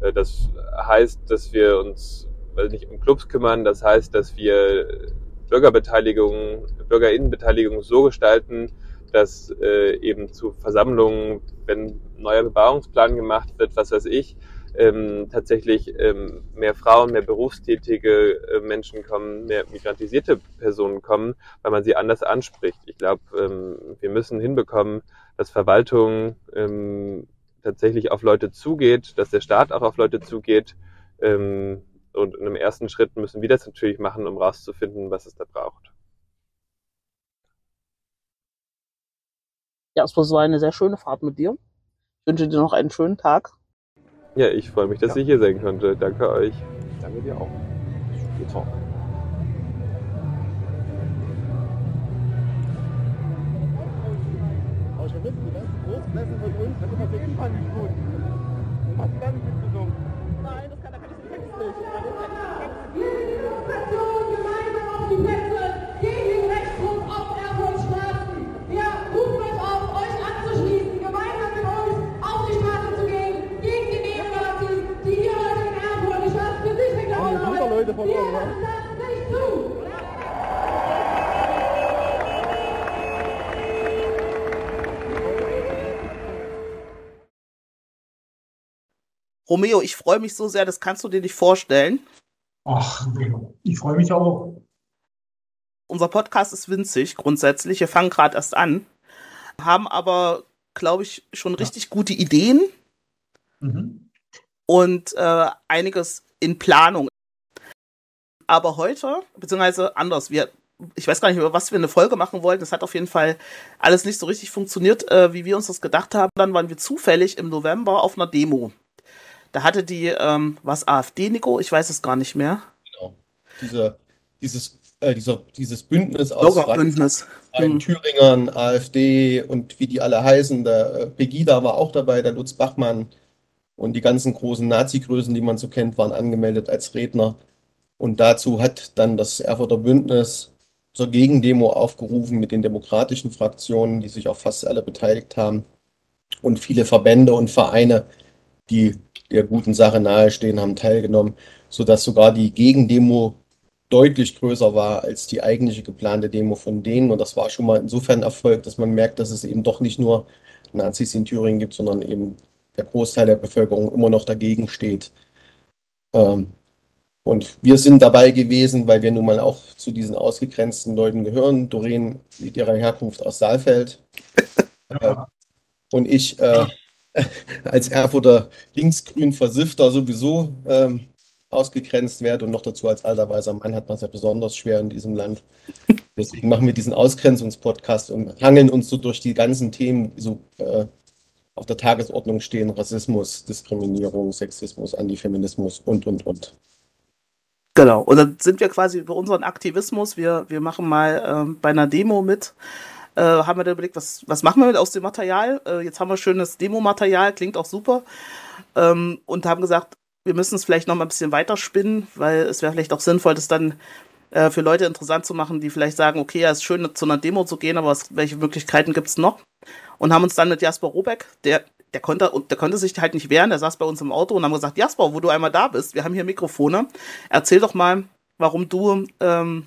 Äh, das heißt, dass wir uns also nicht um Clubs kümmern, das heißt, dass wir Bürgerbeteiligung, Bürgerinnenbeteiligung so gestalten, dass äh, eben zu Versammlungen, wenn neuer Bebauungsplan gemacht wird, was weiß ich, ähm, tatsächlich ähm, mehr Frauen, mehr berufstätige äh, Menschen kommen, mehr migrantisierte Personen kommen, weil man sie anders anspricht. Ich glaube, ähm, wir müssen hinbekommen, dass Verwaltung ähm, tatsächlich auf Leute zugeht, dass der Staat auch auf Leute zugeht. Ähm, und in einem ersten Schritt müssen wir das natürlich machen, um rauszufinden, was es da braucht. Ja, es war eine sehr schöne Fahrt mit dir. Ich wünsche dir noch einen schönen Tag. Ja, ich freue mich, dass Ja. ich hier sein konnte. Danke euch. Danke dir auch. Bis später. Aber schon Großklasse von uns hat immer so unheimlich gut. Und hast du gar nicht mitgesungen? Nein, das kann, da kann ich den Text nicht. Romeo, ich freue mich so sehr, das kannst du dir nicht vorstellen. Ach, ich freue mich auch. Unser Podcast ist winzig grundsätzlich. Wir fangen gerade erst an, haben aber, glaube ich, schon richtig gute Ideen Mhm. und äh, einiges in Planung. Aber heute, beziehungsweise anders, wir, ich weiß gar nicht, über was wir eine Folge machen wollten. Das hat auf jeden Fall alles nicht so richtig funktioniert, äh, wie wir uns das gedacht haben. Dann waren wir zufällig im November auf einer Demo. Da hatte die, ähm, was AfD, Nico? Ich weiß es gar nicht mehr. Diese, dieses, äh, dieser, dieses Bündnis aus Bürgerbündnis. Mhm. Thüringern, AfD und wie die alle heißen. Der äh, Pegida war auch dabei, der Lutz Bachmann und die ganzen großen Nazi-Größen, die man so kennt, waren angemeldet als Redner. Und dazu hat dann das Erfurter Bündnis zur Gegendemo aufgerufen mit den demokratischen Fraktionen, die sich auch fast alle beteiligt haben. Und viele Verbände und Vereine, die der guten Sache nahestehen, haben teilgenommen, sodass sogar die Gegendemo deutlich größer war als die eigentliche geplante Demo von denen. Und das war schon mal insofern Erfolg, dass man merkt, dass es eben doch nicht nur Nazis in Thüringen gibt, sondern eben der Großteil der Bevölkerung immer noch dagegen steht. Ähm, und wir sind dabei gewesen, weil wir nun mal auch zu diesen ausgegrenzten Leuten gehören. Doreen mit ihrer Herkunft aus Saalfeld. Äh, und ich äh, als Erfurter linksgrün Versiffter sowieso ähm, ausgegrenzt werde und noch dazu als alter weißer Mann hat man es ja besonders schwer in diesem Land. Deswegen machen wir diesen Ausgrenzungspodcast und hangeln uns so durch die ganzen Themen, die so äh, auf der Tagesordnung stehen: Rassismus, Diskriminierung, Sexismus, Antifeminismus und, und, und. Genau. Und dann sind wir quasi über unseren Aktivismus. Wir, wir machen mal ähm, bei einer Demo mit. Äh, haben wir dann überlegt, was, was machen wir mit aus dem Material? Äh, jetzt haben wir schönes Demo-Material, klingt auch super. Ähm, und haben gesagt, wir müssen es vielleicht noch mal ein bisschen weiterspinnen, weil es wäre vielleicht auch sinnvoll, das dann äh, für Leute interessant zu machen, die vielleicht sagen, okay, ja, ist schön, zu einer Demo zu gehen, aber was, welche Möglichkeiten gibt es noch? Und haben uns dann mit Jasper Robeck, der, der konnte, der konnte sich halt nicht wehren, der saß bei uns im Auto und haben gesagt, Jasper, wo du einmal da bist, wir haben hier Mikrofone, erzähl doch mal, warum du ähm,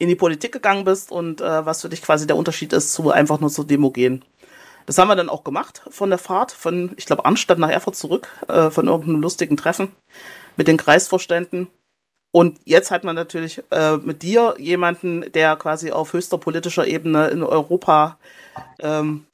in die Politik gegangen bist und äh, was für dich quasi der Unterschied ist zu einfach nur zur Demo gehen. Das haben wir dann auch gemacht von der Fahrt, von, ich glaube, Arnstadt nach Erfurt zurück, äh, von irgendeinem lustigen Treffen mit den Kreisvorständen. Und jetzt hat man natürlich äh, mit dir jemanden, der quasi auf höchster politischer Ebene in Europa ähm,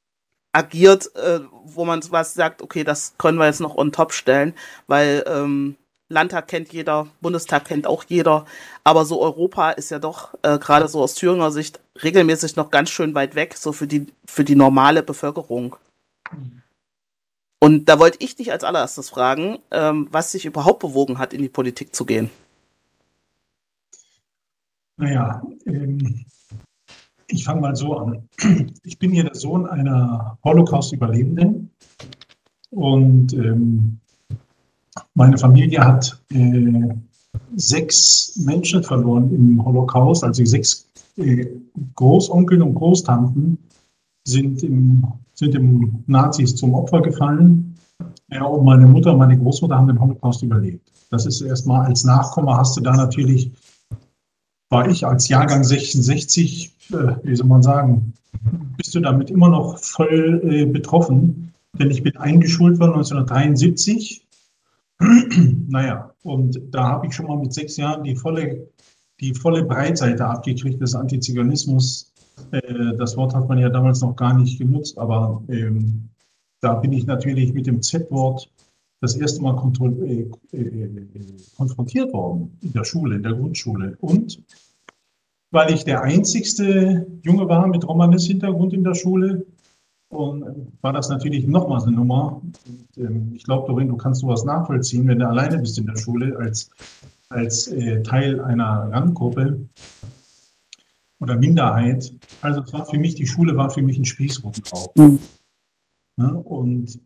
agiert, äh, wo man was sagt, okay, das können wir jetzt noch on top stellen, weil ähm, Landtag kennt jeder, Bundestag kennt auch jeder, aber so Europa ist ja doch äh, gerade so aus Thüringer Sicht regelmäßig noch ganz schön weit weg, so für die, für die normale Bevölkerung. Und da wollte ich dich als allererstes fragen, ähm, was dich überhaupt bewogen hat, in die Politik zu gehen. Naja, ähm, ich fange mal so an. Ich bin hier der Sohn einer Holocaust-Überlebenden und ähm, meine Familie hat äh, sechs Menschen verloren im Holocaust, also sechs äh, Großonkel und Großtanten sind im, sind im Nazis zum Opfer gefallen. Ja, und meine Mutter und meine Großmutter haben den Holocaust überlebt. Das ist erstmal als Nachkomme hast du da natürlich, war ich als Jahrgang 66, äh, wie soll man sagen, bist du damit immer noch voll äh, betroffen. Denn ich bin eingeschult worden 1973 naja, und da habe ich schon mal mit sechs Jahren die volle, die volle Breitseite abgekriegt des Antiziganismus. Äh, das Wort hat man ja damals noch gar nicht genutzt, aber ähm, da bin ich natürlich mit dem Z-Wort das erste Mal äh, äh, konfrontiert worden in der Schule, in der Grundschule. Und weil ich der einzigste Junge war mit Romanes-Hintergrund in der Schule, Und war das natürlich nochmals eine Nummer. Und, ähm, ich glaube, Doreen, du kannst sowas nachvollziehen, wenn du alleine bist in der Schule als, als äh, Teil einer Randgruppe oder Minderheit. Also es war für mich, die Schule war für mich ein Spießrutenlauf. Mhm. Ja, und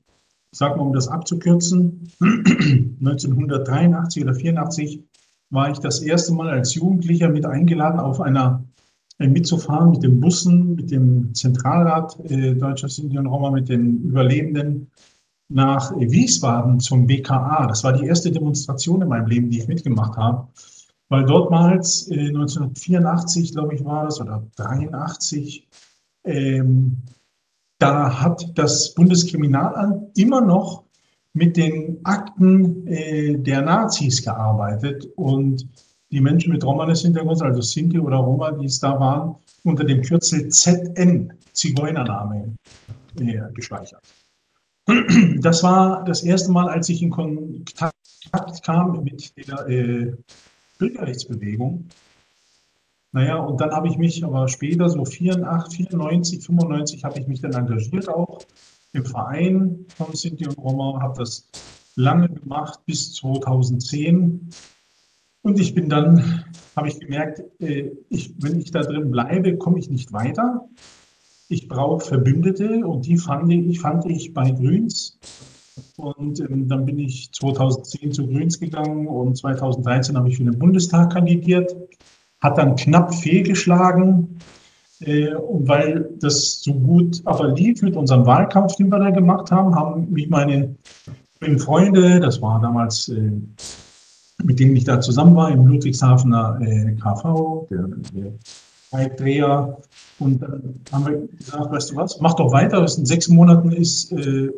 ich sag mal, um das abzukürzen, 1983 oder 84 war ich das erste Mal als Jugendlicher mit eingeladen, auf einer mitzufahren mit den Bussen, mit dem Zentralrat äh, Deutscher Sinti und Roma, mit den Überlebenden nach äh, Wiesbaden zum BKA. Das war die erste Demonstration in meinem Leben, die ich mitgemacht habe, weil dortmals äh, 1984, glaube ich, war das, oder 83, ähm, da hat das Bundeskriminalamt immer noch mit den Akten äh, der Nazis gearbeitet und die Menschen mit Romanes-Hintergrund, also Sinti oder Roma, die es da waren, unter dem Kürzel ZN, Zigeunername, äh, gespeichert. Das war das erste Mal, als ich in Kontakt kam mit der äh, Bürgerrechtsbewegung. Naja, und dann habe ich mich aber später, so 84, 94, 95, habe ich mich dann engagiert auch im Verein von Sinti und Roma, habe das lange gemacht bis 2010. Und ich bin dann, habe ich gemerkt, äh, ich, wenn ich da drin bleibe, komme ich nicht weiter. Ich brauche Verbündete und die fand ich, fand ich bei Grüns. Und ähm, dann bin ich 2010 zu Grüns gegangen und 2013 habe ich für den Bundestag kandidiert. Hat dann knapp fehlgeschlagen. Äh, und weil das so gut aber lief mit unserem Wahlkampf, den wir da gemacht haben, haben mich meine Freunde, das war damals äh, mit denen ich da zusammen war, im Ludwigshafener äh, KV, der, der Dreher. Und dann haben wir gesagt, weißt du was, mach doch weiter, in sechs Monaten ist äh,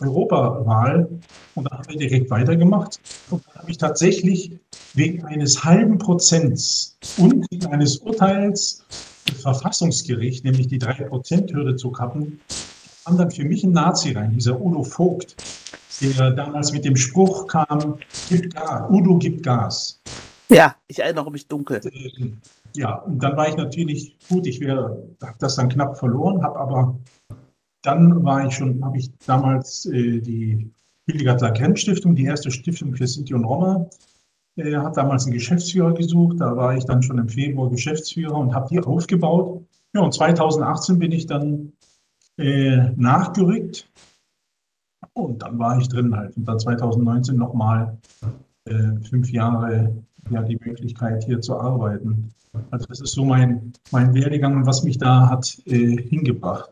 Europawahl. Und dann haben wir direkt weitergemacht. Und dann habe ich tatsächlich wegen eines halben Prozents und wegen eines Urteils des Verfassungsgerichts, nämlich die 3%-Hürde zu kappen, kam dann für mich ein Nazi rein, dieser Udo Vogt der damals mit dem Spruch kam, gib Gas, Udo gibt Gas. Ja, ich erinnere mich dunkel. Ja, und dann war ich natürlich, gut, ich habe das dann knapp verloren, habe aber, dann war ich schon, habe ich damals äh, die Hildegard Lagrent Stiftung, die erste Stiftung für Sinti und Roma, äh, hat damals einen Geschäftsführer gesucht, da war ich dann schon im Februar Geschäftsführer und habe die aufgebaut. Ja, und 2018 bin ich dann äh, nachgerückt und dann war ich drin halt. Und dann 2019 nochmal äh, fünf Jahre ja, die Möglichkeit hier zu arbeiten. Also das ist so mein, mein Werdegang, was mich da hat äh, hingebracht.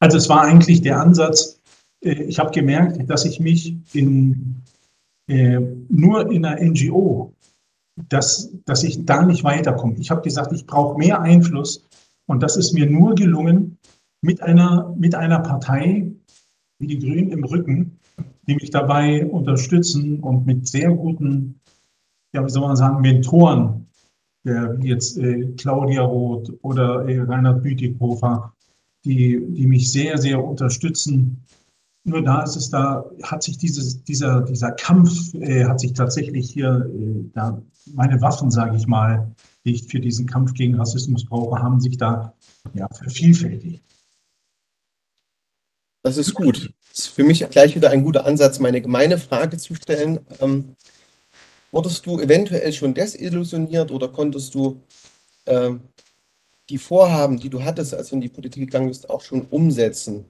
Also es war eigentlich der Ansatz, äh, ich habe gemerkt, dass ich mich in, äh, nur in einer NGO, dass, dass ich da nicht weiterkomme. Ich habe gesagt, ich brauche mehr Einfluss und das ist mir nur gelungen mit einer, mit einer Partei, wie die Grünen im Rücken, die mich dabei unterstützen und mit sehr guten, ja, wie soll man sagen, Mentoren, der, wie jetzt äh, Claudia Roth oder äh, Reinhard Bütikofer, die, die mich sehr, sehr unterstützen. Nur da ist es da, hat sich dieses, dieser, dieser Kampf, äh, hat sich tatsächlich hier, äh, da, meine Waffen, sage ich mal, die ich für diesen Kampf gegen Rassismus brauche, haben sich da ja, vervielfältigt. Das ist gut. Das ist für mich gleich wieder ein guter Ansatz, meine gemeine Frage zu stellen. Ähm, wurdest du eventuell schon desillusioniert oder konntest du ähm, die Vorhaben, die du hattest, als du in die Politik gegangen bist, auch schon umsetzen?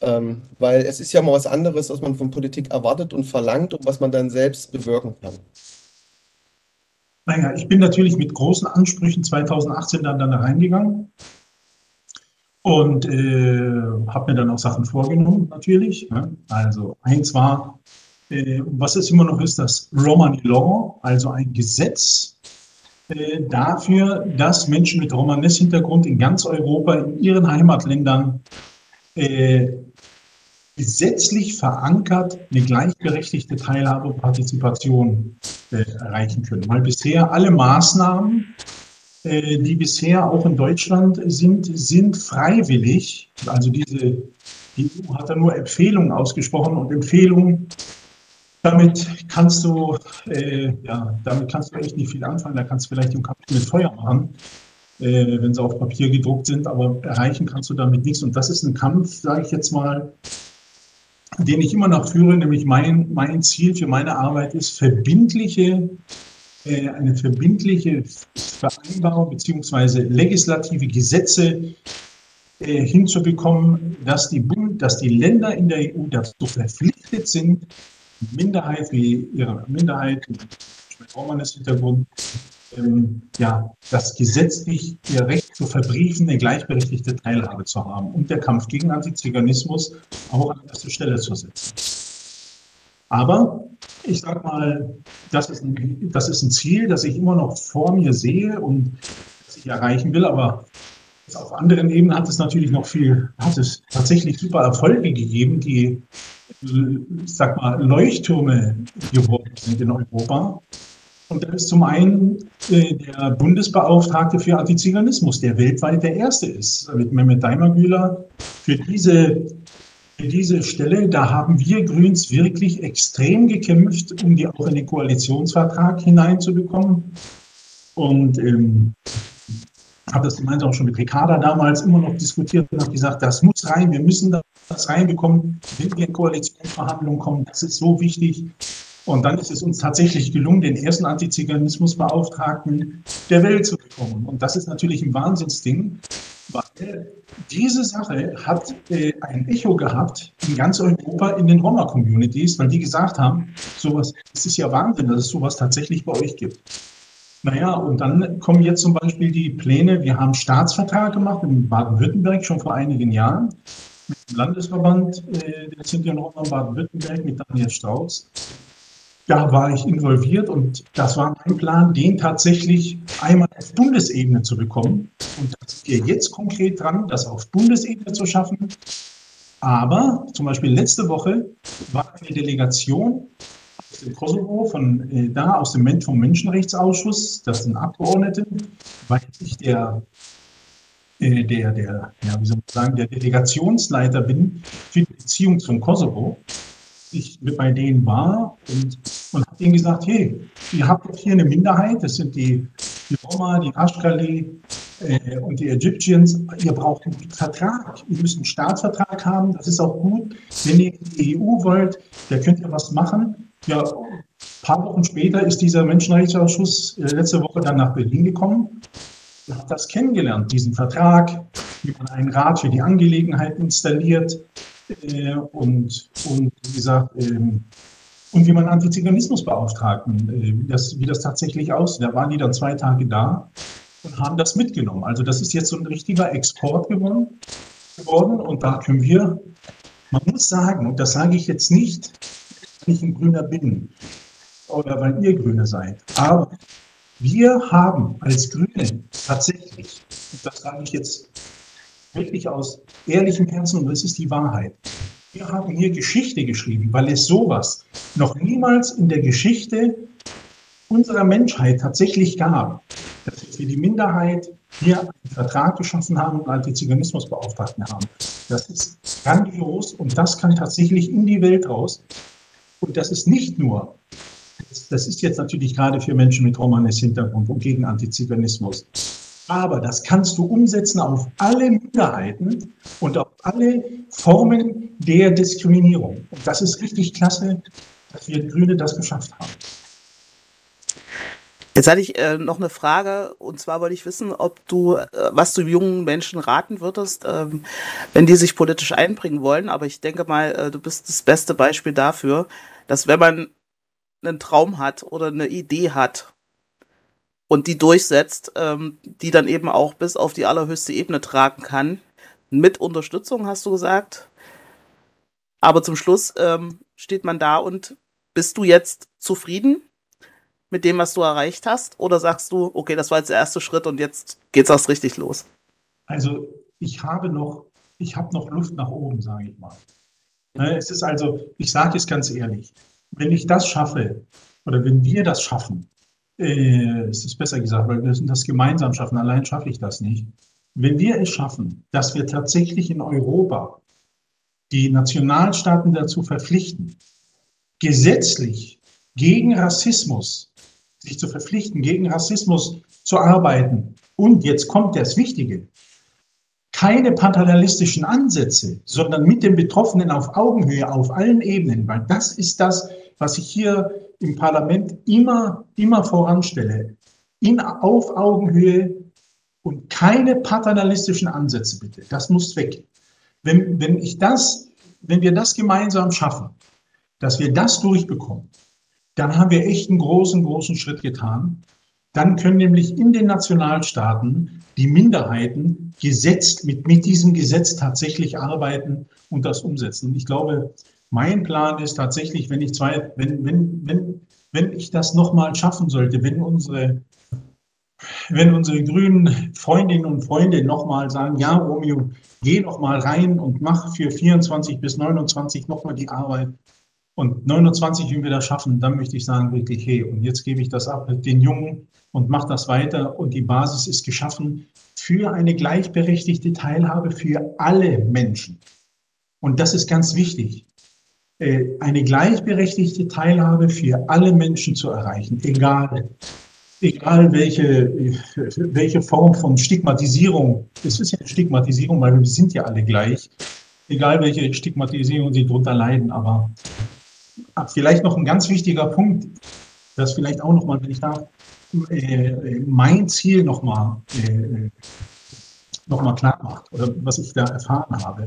Ähm, weil es ist ja mal was anderes, was man von Politik erwartet und verlangt und was man dann selbst bewirken kann. Naja, ich bin natürlich mit großen Ansprüchen 2018 dann, dann reingegangen. Und äh, habe mir dann auch Sachen vorgenommen, natürlich. Ne? Also eins war, äh, was es immer noch ist, das Romani Law, also ein Gesetz äh, dafür, dass Menschen mit Romanes-Hintergrund in ganz Europa, in ihren Heimatländern, äh, gesetzlich verankert eine gleichberechtigte Teilhabe und Partizipation äh, erreichen können. Weil bisher alle Maßnahmen, die bisher auch in Deutschland sind, sind freiwillig. Also diese, die EU hat da nur Empfehlungen ausgesprochen und Empfehlungen, damit kannst du, äh, ja, damit kannst du echt nicht viel anfangen. Da kannst du vielleicht im Kapitel mit Feuer machen. äh, wenn sie auf Papier gedruckt sind, aber erreichen kannst du damit nichts. Und das ist ein Kampf, sage ich jetzt mal, den ich immer noch führe, nämlich mein, mein Ziel für meine Arbeit ist, verbindliche, äh, eine verbindliche Vereinbarung beziehungsweise legislative Gesetze äh, hinzubekommen, dass die, Bund, dass die Länder in der EU dazu verpflichtet sind, Minderheit wie ihre Minderheit, mit Romanes Hintergrund, ähm, ja, das gesetzlich ihr Recht zu verbriefen, eine gleichberechtigte Teilhabe zu haben und der Kampf gegen Antiziganismus auch an erste Stelle zu setzen. Aber ich sage mal, das ist, ein, das ist ein Ziel, das ich immer noch vor mir sehe und das ich erreichen will, aber auf anderen Ebenen hat es natürlich noch viel, hat es tatsächlich super Erfolge gegeben, die, ich sag mal, Leuchttürme geworden sind in Europa. Und das ist zum einen äh, der Bundesbeauftragte für Antiziganismus, der weltweit der erste ist, mit Mehmet Daimagüler. Für diese, diese Stelle, da haben wir Grüns wirklich extrem gekämpft, um die auch in den Koalitionsvertrag hineinzubekommen. Und ähm, habe das gemeinsam schon mit Ricarda damals immer noch diskutiert und habe gesagt, das muss rein, wir müssen das reinbekommen, wenn wir in Koalitionsverhandlungen kommen, das ist so wichtig. Und dann ist es uns tatsächlich gelungen, den ersten Antiziganismusbeauftragten der Welt zu bekommen. Und das ist natürlich ein Wahnsinnsding, weil diese Sache hat äh, ein Echo gehabt in ganz Europa in den Roma-Communities, weil die gesagt haben, sowas, es ist ja Wahnsinn, dass es sowas tatsächlich bei euch gibt. Naja, und dann kommen jetzt zum Beispiel die Pläne, wir haben Staatsvertrag gemacht in Baden-Württemberg schon vor einigen Jahren mit dem Landesverband äh, der Sinti und Roma Baden-Württemberg mit Daniel Strauß da war ich involviert und das war mein Plan, den tatsächlich einmal auf Bundesebene zu bekommen. Und da sind wir jetzt konkret dran, das auf Bundesebene zu schaffen. Aber zum Beispiel letzte Woche war eine Delegation aus dem Kosovo, von äh, da, aus dem vom Menschenrechtsausschuss, das sind Abgeordnete, weil ich der, äh, der, der, ja, wie soll man sagen, der Delegationsleiter bin für die Beziehung zum Kosovo ich bei denen war und, und habe denen gesagt, hey, ihr habt doch hier eine Minderheit, das sind die, die Roma, die Ashkali äh, und die Egyptians, ihr braucht einen Vertrag, ihr müsst einen Staatsvertrag haben, das ist auch gut. Wenn ihr in die EU wollt, da könnt ihr was machen. Ja, ein paar Wochen später ist dieser Menschenrechtsausschuss äh, letzte Woche dann nach Berlin gekommen und hat das kennengelernt, diesen Vertrag, wie man einen Rat für die Angelegenheit installiert, äh, und, und wie gesagt, ähm, und wie man Antiziganismusbeauftragten, äh, wie, das, wie das tatsächlich aussieht. Da waren die dann zwei Tage da und haben das mitgenommen. Also das ist jetzt so ein richtiger Export geworden, geworden und da können wir, man muss sagen, und das sage ich jetzt nicht, weil ich ein Grüner bin oder weil ihr Grüne seid, aber wir haben als Grüne tatsächlich, und das sage ich jetzt wirklich aus ehrlichem Herzen und das ist die Wahrheit. Wir haben hier Geschichte geschrieben, weil es sowas noch niemals in der Geschichte unserer Menschheit tatsächlich gab, dass wir die Minderheit hier einen Vertrag geschaffen haben und Antiziganismusbeauftragten haben. Das ist grandios und das kann tatsächlich in die Welt raus. Und das ist nicht nur, das ist jetzt natürlich gerade für Menschen mit Romanes Hintergrund und gegen Antiziganismus. Aber das kannst du umsetzen auf alle Minderheiten und auf alle Formen der Diskriminierung. Und das ist richtig klasse, dass wir Grüne das geschafft haben. Jetzt hatte ich äh, noch eine Frage, und zwar wollte ich wissen, ob du, äh, was du jungen Menschen raten würdest, ähm, wenn die sich politisch einbringen wollen. Aber ich denke mal, äh, du bist das beste Beispiel dafür, dass wenn man einen Traum hat oder eine Idee hat und die durchsetzt, ähm, die dann eben auch bis auf die allerhöchste Ebene tragen kann. Mit Unterstützung, hast du gesagt. Aber zum Schluss ähm, steht man da und bist du jetzt zufrieden mit dem, was du erreicht hast? Oder sagst du, okay, das war jetzt der erste Schritt und jetzt geht's erst richtig los? Also ich habe noch, ich habe noch Luft nach oben, sage ich mal. Ne, es ist also, ich sage es ganz ehrlich, wenn ich das schaffe oder wenn wir das schaffen, äh, es ist besser gesagt, weil wir müssen das gemeinsam schaffen. Allein schaffe ich das nicht. Wenn wir es schaffen, dass wir tatsächlich in Europa die Nationalstaaten dazu verpflichten, gesetzlich gegen Rassismus sich zu verpflichten, gegen Rassismus zu arbeiten, Und jetzt kommt das Wichtige. Keine paternalistischen Ansätze, sondern mit den Betroffenen auf Augenhöhe, auf allen Ebenen, weil das ist das, was ich hier im Parlament immer, immer voranstelle. In, auf Augenhöhe und keine paternalistischen Ansätze bitte. Das muss weg. Wenn, wenn ich das, wenn wir das gemeinsam schaffen, dass wir das durchbekommen, dann haben wir echt einen großen, großen Schritt getan. Dann können nämlich in den Nationalstaaten die Minderheiten gesetzt, mit, mit diesem Gesetz tatsächlich arbeiten und das umsetzen. Und ich glaube, mein Plan ist tatsächlich, wenn ich zwei, wenn, wenn, wenn, wenn ich das nochmal schaffen sollte, wenn unsere, wenn unsere grünen Freundinnen und Freunde nochmal sagen, ja, Romeo, geh noch mal rein und mach für 24 bis 29 nochmal die Arbeit, und 29, wenn wir das schaffen, dann möchte ich sagen, wirklich, hey, und jetzt gebe ich das ab den Jungen und mache das weiter. Und die Basis ist geschaffen für eine gleichberechtigte Teilhabe für alle Menschen. Und das ist ganz wichtig. Äh, eine gleichberechtigte Teilhabe für alle Menschen zu erreichen, egal, egal welche, welche Form von Stigmatisierung. Es ist ja Stigmatisierung, weil wir sind ja alle gleich. Egal welche Stigmatisierung sie darunter leiden, aber vielleicht noch ein ganz wichtiger Punkt, das vielleicht auch nochmal, wenn ich darf, äh, mein Ziel nochmal äh, noch mal klar macht oder was ich da erfahren habe.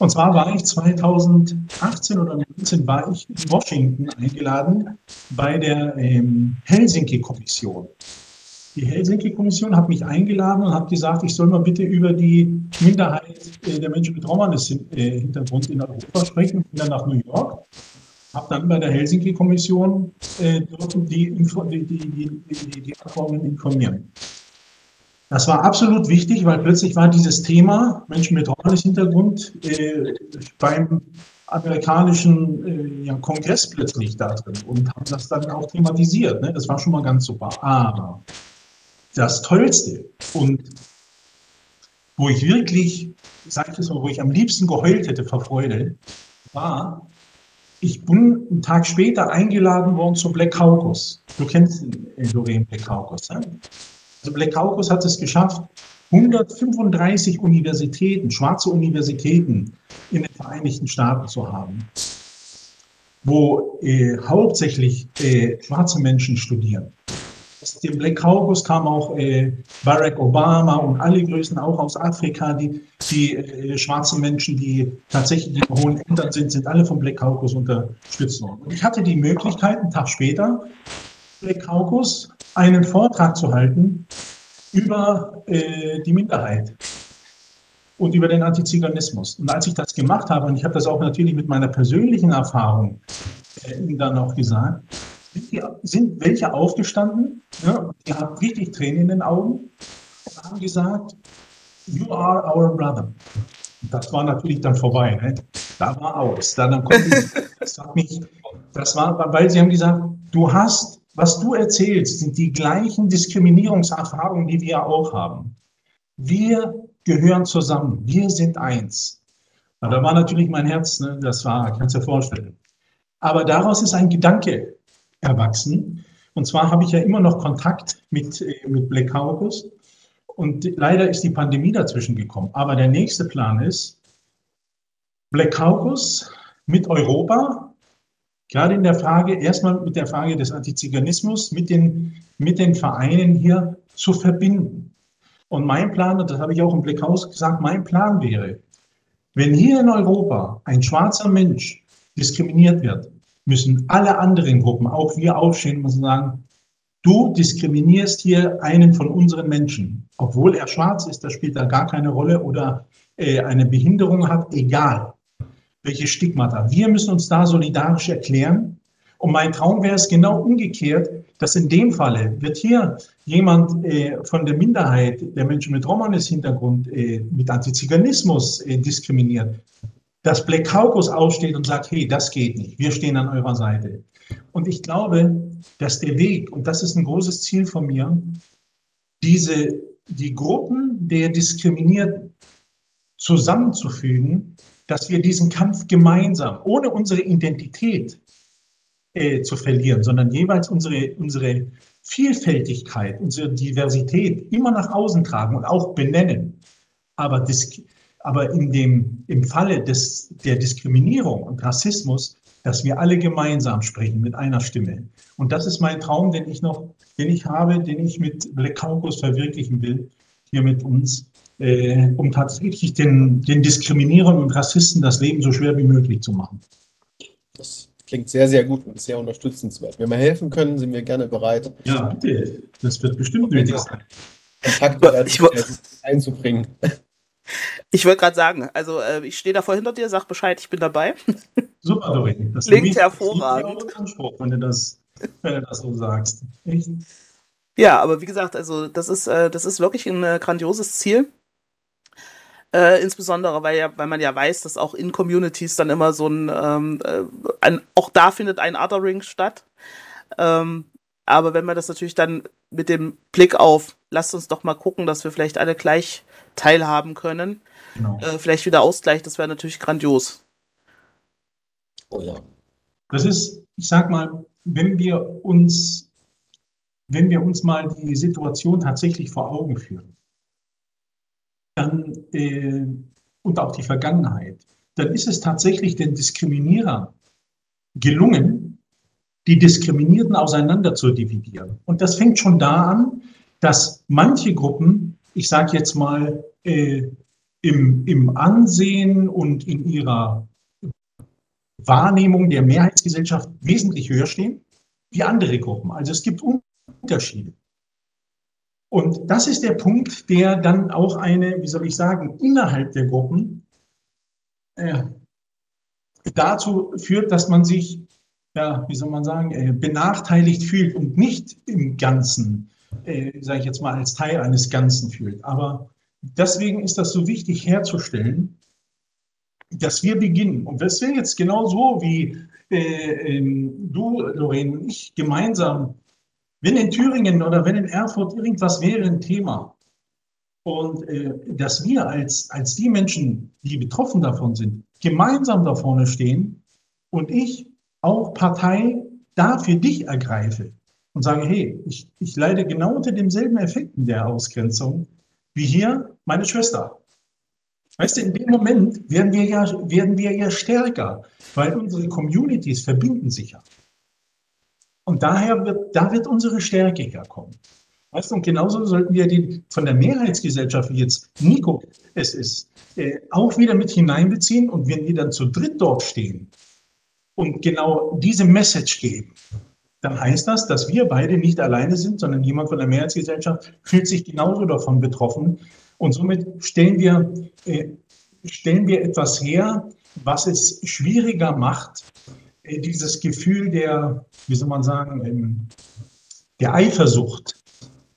Und zwar war ich 2018 oder 2019 war ich in Washington eingeladen bei der ähm, Helsinki-Kommission. Die Helsinki-Kommission hat mich eingeladen und hat gesagt, ich soll mal bitte über die Minderheit äh, der Menschen mit Romanes-Hintergrund in Europa sprechen. Bin dann nach New York habe dann bei der Helsinki-Kommission äh, die, die, die, die, die Abgeordneten informieren. Das war absolut wichtig, weil plötzlich war dieses Thema Menschen mit Romanes-Hintergrund äh, beim amerikanischen äh, ja, Kongress plötzlich da drin und haben das dann auch thematisiert. Ne? Das war schon mal ganz super. Aber das Tollste und wo ich wirklich, sage ich es mal, wo ich am liebsten geheult hätte vor Freude, war, ich bin einen Tag später eingeladen worden zu Black Caucus. Du kennst den Lorraine Black Caucus. Ne? Also Black Caucus hat es geschafft, 135 Universitäten, schwarze Universitäten in den Vereinigten Staaten zu haben, wo äh, hauptsächlich äh, schwarze Menschen studieren aus dem Black Caucus kam auch äh, Barack Obama und alle Größen auch aus Afrika. Die, die äh, schwarzen Menschen, die tatsächlich in hohen Ämtern sind, sind alle vom Black Caucus unterstützt worden. Und ich hatte die Möglichkeit, einen Tag später, Caucus einen Vortrag zu halten über äh, die Minderheit und über den Antiziganismus. Und als ich das gemacht habe, und ich habe das auch natürlich mit meiner persönlichen Erfahrung äh, dann auch gesagt, sind welche aufgestanden, ja, die haben richtig Tränen in den Augen und haben gesagt, you are our brother. Das war natürlich dann vorbei. Ne? Da war aus. Dann, dann konnte ich, das, hat mich, das war, weil sie haben gesagt, du hast, was du erzählst, sind die gleichen Diskriminierungserfahrungen, die wir auch haben. Wir gehören zusammen. Wir sind eins. Na, da war natürlich mein Herz, ne? das war, kannst du dir vorstellen. Aber daraus ist ein Gedanke erwachsen. Und zwar habe ich ja immer noch Kontakt mit, äh, mit Black Caucus. Und leider ist die Pandemie dazwischen gekommen. Aber der nächste Plan ist, Black Caucus mit Europa, gerade in der Frage, erstmal mit der Frage des Antiziganismus, mit den, mit den Vereinen hier zu verbinden. Und mein Plan, und das habe ich auch im Black House gesagt, mein Plan wäre, wenn hier in Europa ein schwarzer Mensch diskriminiert wird, müssen alle anderen Gruppen, auch wir aufstehen und sagen, du diskriminierst hier einen von unseren Menschen, obwohl er schwarz ist, das spielt da gar keine Rolle oder äh, eine Behinderung hat, egal welche Stigmata. Wir müssen uns da solidarisch erklären. Und mein Traum wäre es genau umgekehrt, dass in dem Falle wird hier jemand äh, von der Minderheit der Menschen mit Romanes-Hintergrund äh, mit Antiziganismus äh, diskriminiert dass Black Caucus aufsteht und sagt, hey, das geht nicht, wir stehen an eurer Seite. Und ich glaube, dass der Weg, und das ist ein großes Ziel von mir, diese, die Gruppen der Diskriminierten zusammenzufügen, dass wir diesen Kampf gemeinsam, ohne unsere Identität äh, zu verlieren, sondern jeweils unsere, unsere Vielfältigkeit, unsere Diversität immer nach außen tragen und auch benennen. Aber, dis, aber in dem, im Falle des, der Diskriminierung und Rassismus, dass wir alle gemeinsam sprechen mit einer Stimme. Und das ist mein Traum, den ich noch, den ich habe, den ich mit Black Caucus verwirklichen will, hier mit uns, äh, um tatsächlich den, den Diskriminierern und Rassisten das Leben so schwer wie möglich zu machen. Das klingt sehr, sehr gut und sehr unterstützenswert. Wenn wir helfen können, sind wir gerne bereit. Ja, bitte. Das wird bestimmt nötig sein. Kontakte Ich einzubringen. Ich wollte gerade sagen, also äh, ich stehe da voll hinter dir, sag Bescheid, ich bin dabei. Super, Doreen. Das Klingt hervorragend. Anspruch, wenn du das, wenn du das so sagst. Echt? Ja, aber wie gesagt, also das ist, äh, das ist wirklich ein äh, grandioses Ziel. Äh, insbesondere, weil ja, weil man ja weiß, dass auch in Communities dann immer so ein, ähm, äh, ein auch da findet ein Othering statt. Ähm, aber wenn man das natürlich dann mit dem Blick auf, lasst uns doch mal gucken, dass wir vielleicht alle gleich teilhaben können, Genau. äh, vielleicht wieder Ausgleich, das wäre natürlich grandios. Oh ja. Das ist, ich sag mal, wenn wir uns, wenn wir uns mal die Situation tatsächlich vor Augen führen, dann, äh, und auch die Vergangenheit, dann ist es tatsächlich den Diskriminierern gelungen, die Diskriminierten auseinander zu dividieren. Und das fängt schon da an, dass manche Gruppen, ich sage jetzt mal, äh, im, im Ansehen und in ihrer Wahrnehmung der Mehrheitsgesellschaft wesentlich höher stehen wie andere Gruppen. Also es gibt Unterschiede. Und das ist der Punkt, der dann auch eine, wie soll ich sagen, innerhalb der Gruppen äh, dazu führt, dass man sich, ja, wie soll man sagen, äh, benachteiligt fühlt und nicht im Ganzen, äh, sage ich jetzt mal, als Teil eines Ganzen fühlt. Aber deswegen ist das so wichtig herzustellen, dass wir beginnen. Und das wäre jetzt genau so, wie äh, ähm, du, Lorraine, und ich gemeinsam, wenn in Thüringen oder wenn in Erfurt irgendwas wäre ein Thema und äh, dass wir als, als die Menschen, die betroffen davon sind, gemeinsam da vorne stehen und ich auch Partei da für dich ergreife und sage, hey, ich, ich leide genau unter demselben Effekten der Ausgrenzung wie hier meine Schwester. Weißt du, in dem Moment werden wir ja, werden wir ja stärker, weil unsere Communities verbinden sich ja. Und daher wird, da wird unsere Stärke herkommen. Weißt du, und genauso sollten wir die von der Mehrheitsgesellschaft, wie jetzt Nico es ist, äh, auch wieder mit hineinbeziehen. Und wenn wir dann zu dritt dort stehen und genau diese Message geben, dann heißt das, dass wir beide nicht alleine sind, sondern jemand von der Mehrheitsgesellschaft fühlt sich genauso davon betroffen. Und somit stellen wir, äh, stellen wir etwas her, was es schwieriger macht, dieses Gefühl der, wie soll man sagen, ähm, der Eifersucht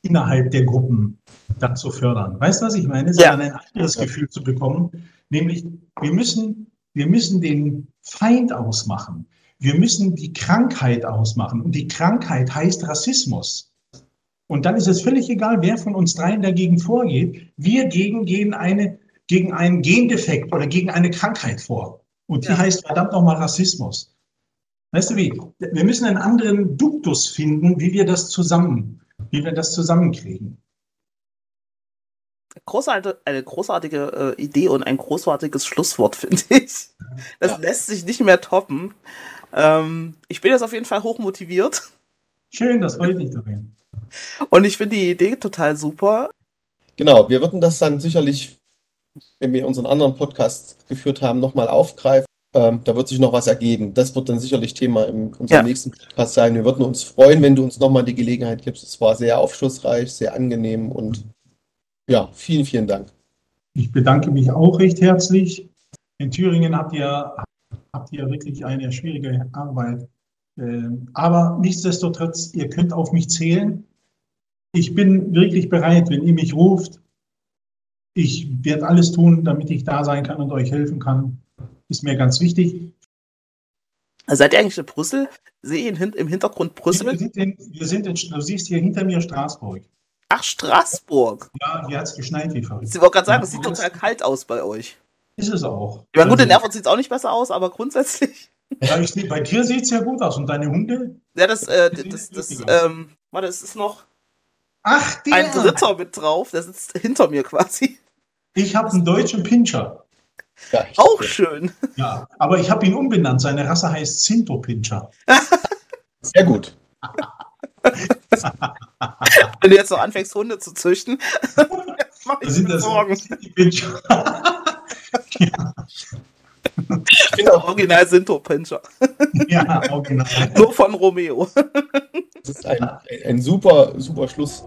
innerhalb der Gruppen dann zu fördern. Weißt du, was ich meine? Sondern ein anderes Gefühl zu bekommen, nämlich wir müssen, wir müssen den Feind ausmachen. Wir müssen die Krankheit ausmachen. Und die Krankheit heißt Rassismus. Und dann ist es völlig egal, wer von uns dreien dagegen vorgeht. Wir gegen, gehen eine, gegen einen Gendefekt oder gegen eine Krankheit vor. Und die heißt verdammt nochmal Rassismus. Weißt du wie? Wir müssen einen anderen Duktus finden, wie wir das zusammen, wie wir das zusammenkriegen. Großartige, eine großartige äh, Idee und ein großartiges Schlusswort, finde ich. Das lässt sich nicht mehr toppen. Ähm, ich bin jetzt auf jeden Fall hochmotiviert. Schön, das freut mich, Doreen. Und ich finde die Idee total super. Genau, wir würden das dann sicherlich, wenn wir unseren anderen Podcast geführt haben, nochmal aufgreifen. Ähm, da wird sich noch was ergeben. Das wird dann sicherlich Thema in unserem Ja. nächsten Podcast sein. Wir würden uns freuen, wenn du uns nochmal die Gelegenheit gibst. Es war sehr aufschlussreich, sehr angenehm und ja, vielen, vielen Dank. Ich bedanke mich auch recht herzlich. In Thüringen habt ihr, habt ihr wirklich eine schwierige Arbeit. Ähm, Aber nichtsdestotrotz, ihr könnt auf mich zählen. Ich bin wirklich bereit, wenn ihr mich ruft. Ich werde alles tun, damit ich da sein kann und euch helfen kann. Ist mir ganz wichtig. Seid ihr eigentlich in Brüssel? Sehe ich im Hintergrund Wir Brüssel? sind in, wir sind in, du siehst hier hinter mir Straßburg. Ach, Straßburg. Ja, hier hat es geschneit wie verrückt. Ich wollte gerade sagen, Ja, es sieht total kalt aus bei euch. Ist es auch. Ich meine, gut, in Also- Erfurt sieht es auch nicht besser aus, aber grundsätzlich. Ja, ich, bei dir sieht es ja gut aus. Und deine Hunde? Ja, das, äh, das, das, aus. ähm, Warte, es ist noch Ach, der. ein Dritter mit drauf, der sitzt hinter mir quasi. Ich habe einen deutschen Pinscher. Ja, Auch schön. Ja, aber ich habe ihn umbenannt. Seine Rasse heißt Sinto Pinscher. Sehr gut. Wenn du jetzt noch anfängst, Hunde zu züchten, mach ich sind mir das Sorgen. Pinscher. Ich finde auch, Original Sinto-Pinscher. ja, original. Nur von Romeo. das ist ein, ein, ein super, super Schluss.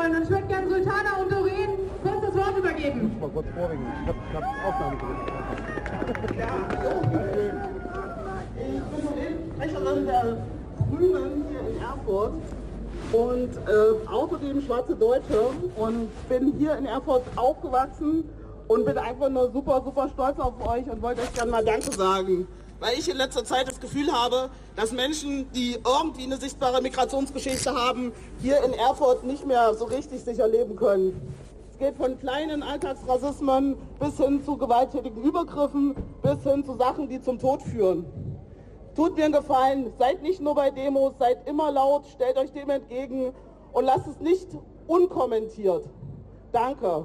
Wollen. Und ich würde gerne Sultana und Doreen kurz das Wort übergeben. Mal kurz vorwegen. Ich hab, ich hab Aufnahme gedrückt. Ich bin Sprecherin der Grünen hier in Erfurt und äh, außerdem schwarze Deutsche und bin hier in Erfurt aufgewachsen und bin einfach nur super, super stolz auf euch und wollte euch gerne mal Danke sagen. Weil ich in letzter Zeit das Gefühl habe, dass Menschen, die irgendwie eine sichtbare Migrationsgeschichte haben, hier in Erfurt nicht mehr so richtig sicher leben können. Es geht von kleinen Alltagsrassismen bis hin zu gewalttätigen Übergriffen, bis hin zu Sachen, die zum Tod führen. Tut mir einen Gefallen, seid nicht nur bei Demos, seid immer laut, stellt euch dem entgegen und lasst es nicht unkommentiert. Danke.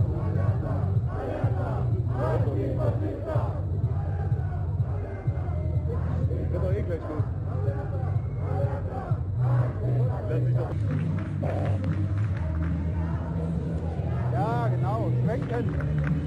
Geht doch eh gleich los. Ja, genau, schwenken.